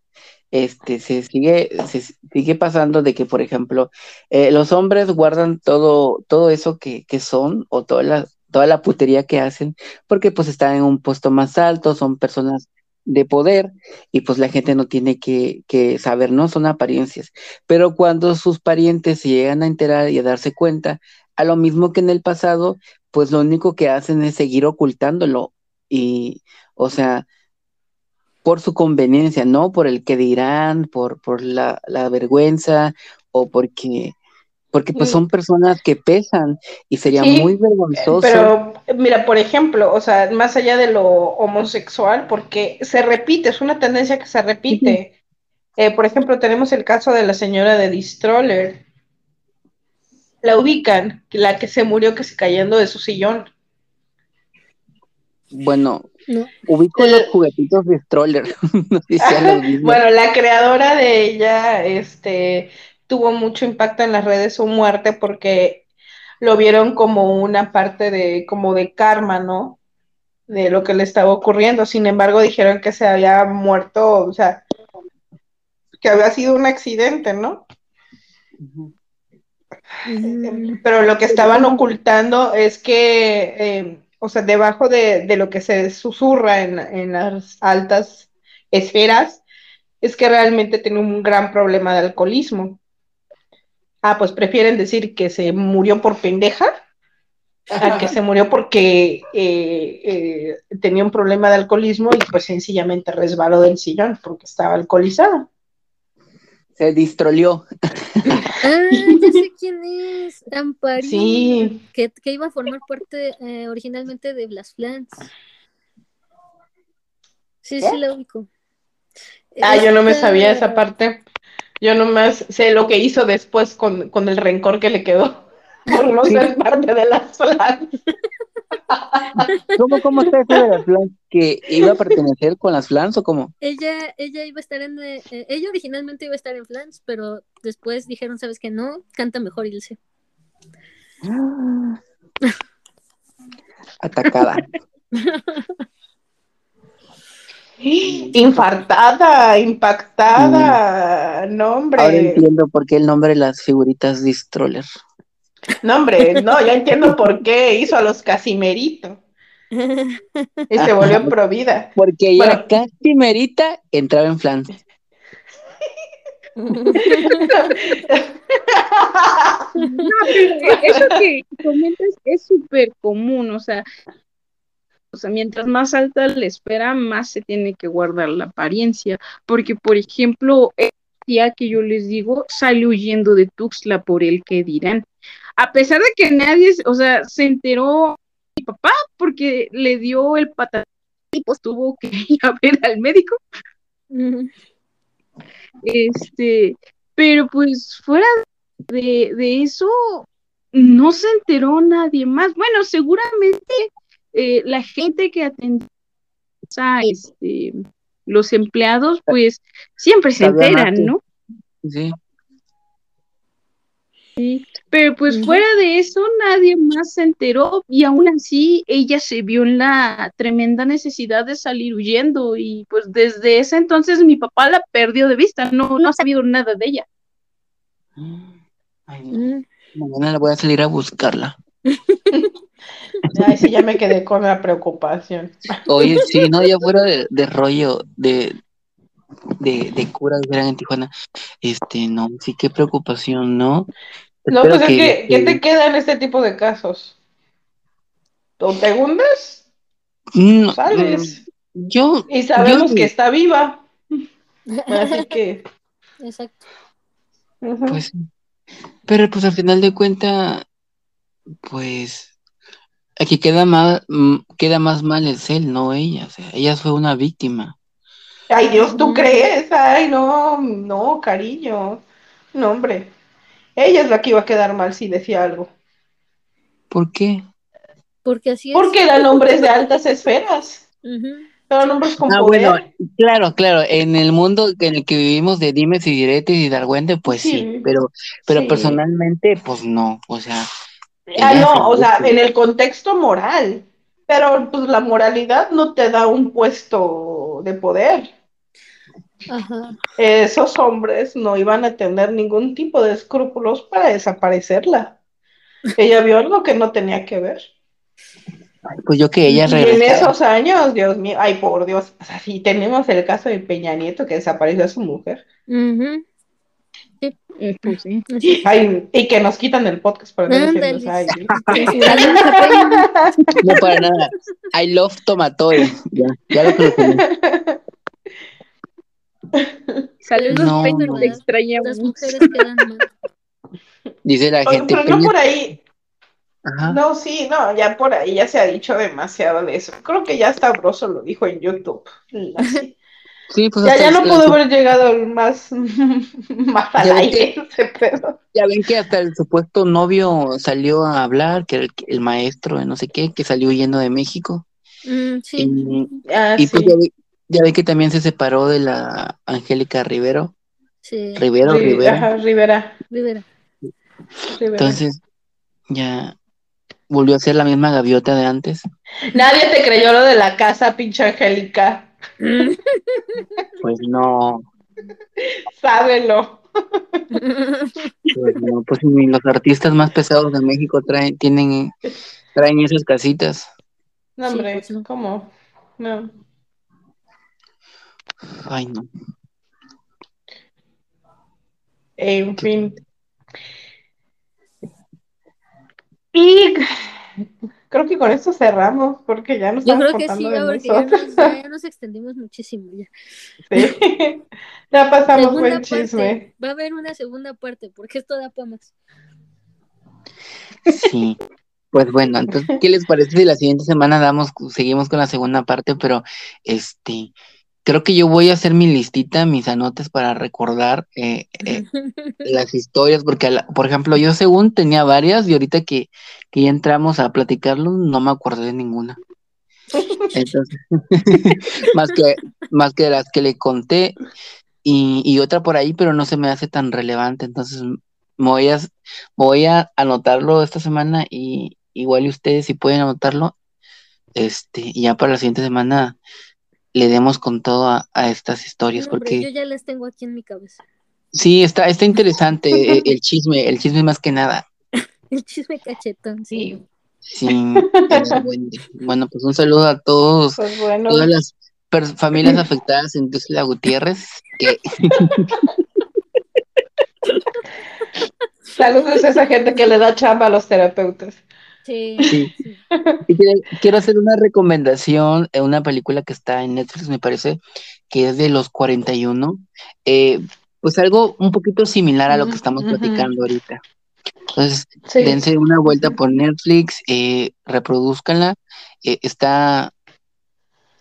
este, se sigue, se sigue pasando de que, por ejemplo, eh, los hombres guardan todo, todo eso que, que son, o toda la, toda la putería que hacen, porque pues están en un puesto más alto, son personas de poder, y pues la gente no tiene que, que saber, ¿no? Son apariencias. Pero cuando sus parientes se llegan a enterar y a darse cuenta, a lo mismo que en el pasado, pues lo único que hacen es seguir ocultándolo. Y, o sea, por su conveniencia, no por el que dirán, por, por la, la vergüenza, o porque, porque pues son personas que pesan, y sería Sí, muy vergonzoso. Pero, mira, por ejemplo, o sea, más allá de lo homosexual, porque se repite, es una tendencia que se repite. Eh, por ejemplo, tenemos el caso de la señora de Distroller. La ubican, la que se murió que se cayendo de su sillón. Bueno, No. ubico Eh, los juguetitos de Stroller, *laughs* no sé si. *laughs* Bueno, la creadora de ella, este, tuvo mucho impacto en las redes su muerte porque lo vieron como una parte de, como de karma, ¿no? De lo que le estaba ocurriendo. Sin embargo, dijeron que se había muerto, o sea, que había sido un accidente, ¿no? Pero lo que estaban ocultando es que, eh, o sea, debajo de, de lo que se susurra en, en las altas esferas, es que realmente tiene un gran problema de alcoholismo. Ah, pues prefieren decir que se murió por pendeja a que se murió porque eh, eh, tenía un problema de alcoholismo y pues sencillamente resbaló del sillón porque estaba alcoholizado. Se distrolió. Ah, ya *laughs* sé quién es. Amparina. Sí. Que, que iba a formar parte eh, originalmente de Blas Flans. Sí, ¿Qué? sí, la ubico. Ah, yo no me sabía esa parte. Yo nomás sé lo que hizo después con, con el rencor que le quedó *laughs* por no Sí. ser parte de las flans. *laughs* ¿Cómo, cómo está eso de las flans? ¿Que iba a pertenecer con las flans o cómo? Ella, ella iba a estar en. eh, eh, ella originalmente iba a estar en Flans, pero después dijeron, ¿sabes qué? No, canta mejor Ilse. *gasps* Atacada. *gasps* Infartada, impactada. No, Ahora hombre. entiendo por qué el nombre de las figuritas de Stroller. No, hombre, no, ya entiendo por qué hizo a los Casimerito y se volvió *laughs* pro vida. Porque ella Bueno. casi merita entraba en flans. No, pero eso que comentas es súper común, o sea, o sea, mientras más alta la espera, más se tiene que guardar la apariencia, porque, por ejemplo, el día que yo les digo, sale huyendo de Tuxtla por el que dirán, a pesar de que nadie, o sea, se enteró mi papá porque le dio el patatón y pues tuvo que *laughs* ir a ver al médico, este, pero pues fuera de, de eso, no se enteró nadie más. Bueno, seguramente eh, la gente que atendió a este, los empleados, pues siempre se enteran. ¿no? Sí. Pero pues fuera de eso, nadie más se enteró y aún así ella se vio en la tremenda necesidad de salir huyendo y pues desde ese entonces mi papá la perdió de vista, no, no ha sabido nada de ella. Ay, Ujú. mañana le voy a salir a buscarla. *laughs* Ay, sí, ya me quedé con la preocupación. Oye, *laughs* sí, no, ya fuera de, de rollo, de, de, de cura que eran en Tijuana. Este, no, sí, qué preocupación, ¿no? No, pues es que, ¿qué que- te queda en este tipo de casos? ¿O te hundes? No, Sales. mm, Yo, Y sabemos yo- que está viva. Así que. *laughs* Exacto. ujú. Pues, pero pues al final de cuentas, pues, aquí queda más, mm, queda más mal es él, no ella. O sea, ella fue una víctima. Ay, Dios, ¿tú crees? Ay, no, no, cariño. No, hombre. Ella es la que iba a quedar mal si decía algo. ¿Por qué? Porque así es. Porque eran hombres de altas esferas. Ujú. Eran hombres con Ah, poder. bueno, claro, claro, en el mundo en el que vivimos de dimes y diretes y dargüente, pues sí, Sí. pero, pero Sí. personalmente, pues no, o sea, Ah, no, o sea, en el contexto moral. Pero pues la moralidad no te da un puesto de poder. Ajá. Esos hombres no iban a tener ningún tipo de escrúpulos para desaparecerla. Ella vio algo que no tenía que ver. pues yo que ella Y en esos años, Dios mío, ay por Dios, o sea, sí tenemos el caso de Peña Nieto que desapareció a su mujer. Ujú. Eh, pues, sí. Ay, y que nos quitan el podcast ay. Censurando esa página. No para nada. I love Tomatoy. Ya, ya lo. *laughs* Saludos, No, Peña, no. te extrañamos. Las mujeres quedan mal. *laughs* Dice la Oye, gente. pero no Peña- por ahí, Ajá. no, sí, no, ya por ahí ya se ha dicho demasiado de eso. Creo que ya hasta Broso lo dijo en YouTube. Así. *laughs* Sí, pues Ya, ya no pudo haber llegado el más, *laughs* más al Ya ven aire ese pedo. Ya ven que hasta el supuesto novio salió a hablar, que era el, el maestro de no sé qué, que salió huyendo de México. Mm, sí. Y, Ah, y pues sí. ya, ya ve que también se separó de la Angélica Rivero. Sí. Rivero, Ri- Rivera. ajá, Rivera. Rivera. Rivera. Entonces, ya volvió a ser la misma gaviota de antes. Nadie te creyó lo de la casa, pinche Angélica. Pues no, Sábelo. pues no, pues ni los artistas más pesados de México traen, tienen, traen esas casitas. No, Sí, hombre, pues no. ¿cómo? No. Ay, no. En fin. Y creo que con esto cerramos, porque ya nos Yo estamos creo que sí, contando ya, de porque ya nosotros. nos, ya- ya *laughs* nos extendimos muchísimo. Ya. Sí. ya pasamos Segunda buen parte. chisme. Va a haber una segunda parte, porque esto da para más. Sí. Pues bueno, entonces, ¿qué les parece si la siguiente semana damos, seguimos con la segunda parte? Pero este, creo que yo voy a hacer mi listita, mis anotes para recordar eh, eh, *laughs* las historias, porque, la- por ejemplo, yo según tenía varias y ahorita que, que ya entramos a platicarlo, no me acordé de ninguna. Entonces, *laughs* más que, más que las que le conté y, y otra por ahí, pero no se me hace tan relevante. Entonces, me voy a, voy a anotarlo esta semana y igual y ustedes si pueden anotarlo, este, y ya para la siguiente semana le demos con todo a, a estas historias, No, hombre, yo porque ya las tengo aquí en mi cabeza. sí, está, está interesante el, el chisme, el chisme más que nada. *laughs* El chisme cachetón, sí. Sí, bueno. Bueno, pues un saludo a todos, Pues bueno, todas las per- familias afectadas en Tuxtla Gutiérrez, que *laughs* Saludos a esa gente que le da chamba a los terapeutas. Sí. Sí. sí. Y quiero, quiero hacer una recomendación, eh, una película que está en Netflix, me parece, que es de los 41. Eh, pues algo un poquito similar a lo que estamos platicando ahorita. Entonces, Sí. dense una vuelta por Netflix, eh, reproduzcanla. eh, está,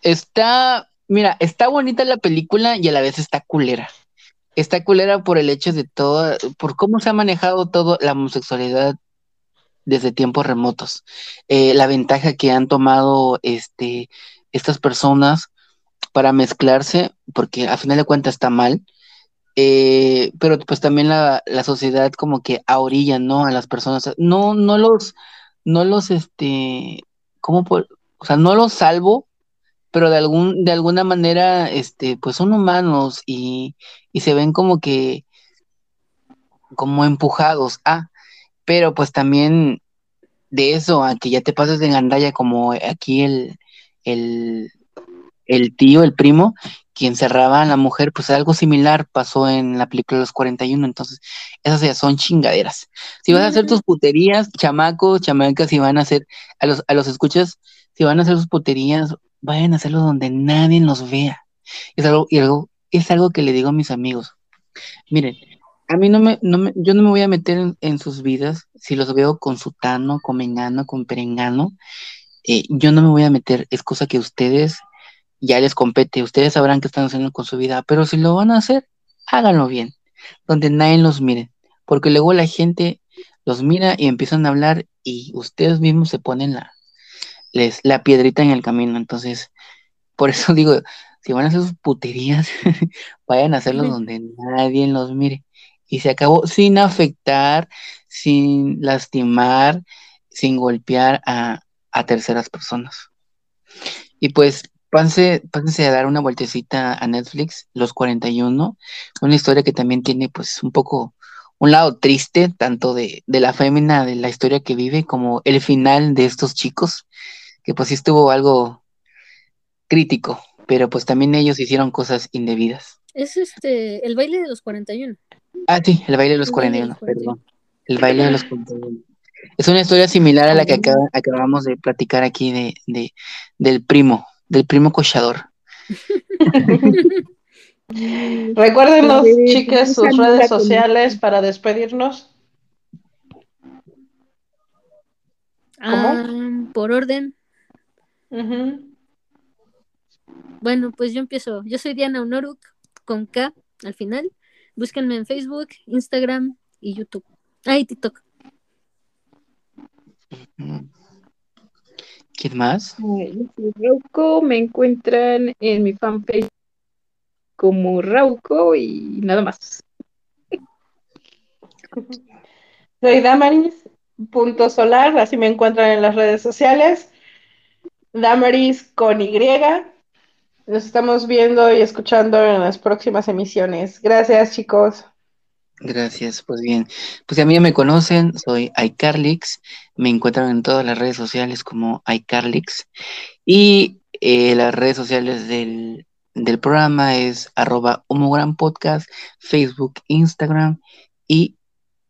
está, mira, está bonita la película y a la vez está culera. Está culera por el hecho de todo, por cómo se ha manejado todo la homosexualidad desde tiempos remotos. Eh, la ventaja que han tomado este, estas personas para mezclarse, porque a final de cuentas está mal, eh, pero pues también la, la sociedad como que ahorilla, ¿no? A las personas, no, no los, no los, este, ¿cómo por, o sea, no los salvo, pero de algún, de alguna manera, este, pues son humanos y, y se ven como que, como empujados, ah, pero pues también de eso a que ya te pases de gandalla como aquí el, el, el tío, el primo, quien cerraba a la mujer, pues algo similar pasó en la película de los 41, entonces esas ya son chingaderas. Si vas a hacer tus puterías, chamacos, chamacas, si van a hacer, a los, a los escuchas, si van a hacer sus puterías, vayan a hacerlo donde nadie los vea. Es algo, y algo, es algo que le digo a mis amigos. Miren, a mí no me, no me, yo no me voy a meter en, en sus vidas si los veo con sutano, con mengano, con perengano. eh, yo no me voy a meter, es cosa que ustedes ya les compete, ustedes sabrán qué están haciendo con su vida, pero si lo van a hacer, háganlo bien, donde nadie los mire, porque luego la gente los mira y empiezan a hablar y ustedes mismos se ponen la, les, la piedrita en el camino, entonces, por eso *laughs* digo, si van a hacer sus puterías, *laughs* vayan a hacerlos donde nadie los mire. Y se acabó sin afectar, sin lastimar, sin golpear a, a terceras personas. Y pues pásense, pásense a dar una vueltecita a Netflix, Los 41, una historia que también tiene pues un poco un lado triste, tanto de, de la fémina, de la historia que vive, como el final de estos chicos, que pues sí estuvo algo crítico, pero pues también ellos hicieron cosas indebidas. Es este, el baile de los 41. Ah, sí, el baile de los El baile de 41, los 41. perdón. El baile de los 41. Es una historia similar a la que acaba- acabamos de platicar aquí de, de- del primo, del primo cochador. *laughs* Recuérdenos, Eh, chicas, sus redes con- sociales para despedirnos. Ah, por orden. Bueno, pues yo empiezo. Yo soy Diana Honoruk, con K al final. Búsquenme en Facebook, Instagram y YouTube. Ah, y TikTok. ¿Quién más? Rauco, me encuentran en mi fanpage como Rauco y nada más. *laughs* Soy Damaris, punto solar, así me encuentran en las redes sociales. Damaris con Y. Nos estamos viendo y escuchando en las próximas emisiones. Gracias, chicos. Gracias, pues bien. Pues a mí me conocen, soy iCarlix, me encuentran en todas las redes sociales como iCarlix y eh, las redes sociales del, del programa es arroba Homogram Podcast, Facebook, Instagram y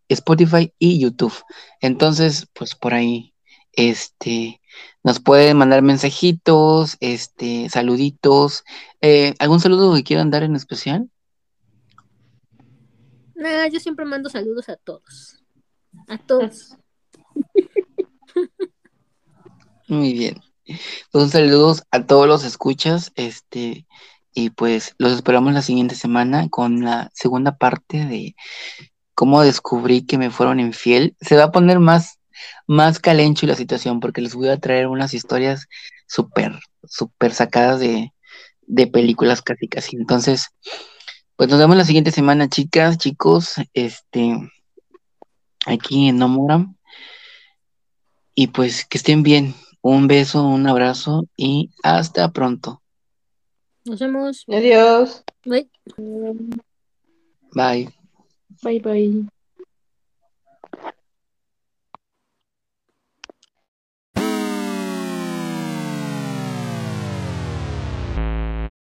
Spotify y YouTube. Entonces, pues por ahí, este, nos pueden mandar mensajitos, este, saluditos, eh, ¿algún saludo que quieran dar en especial? Nah, yo siempre mando saludos a todos. A todos. *laughs* Muy bien. Pues saludos a todos los escuchas, este, y pues los esperamos la siguiente semana con la segunda parte de cómo descubrí que me fueron infiel. Se va a poner más, más calencho la situación porque les voy a traer unas historias súper, súper sacadas de, de películas casi casi. Entonces, pues nos vemos la siguiente semana, chicas, chicos, este, aquí en Nomogram. Y pues que estén bien. Un beso, un abrazo y hasta pronto. Nos vemos. Adiós. Bye. Bye. Bye bye.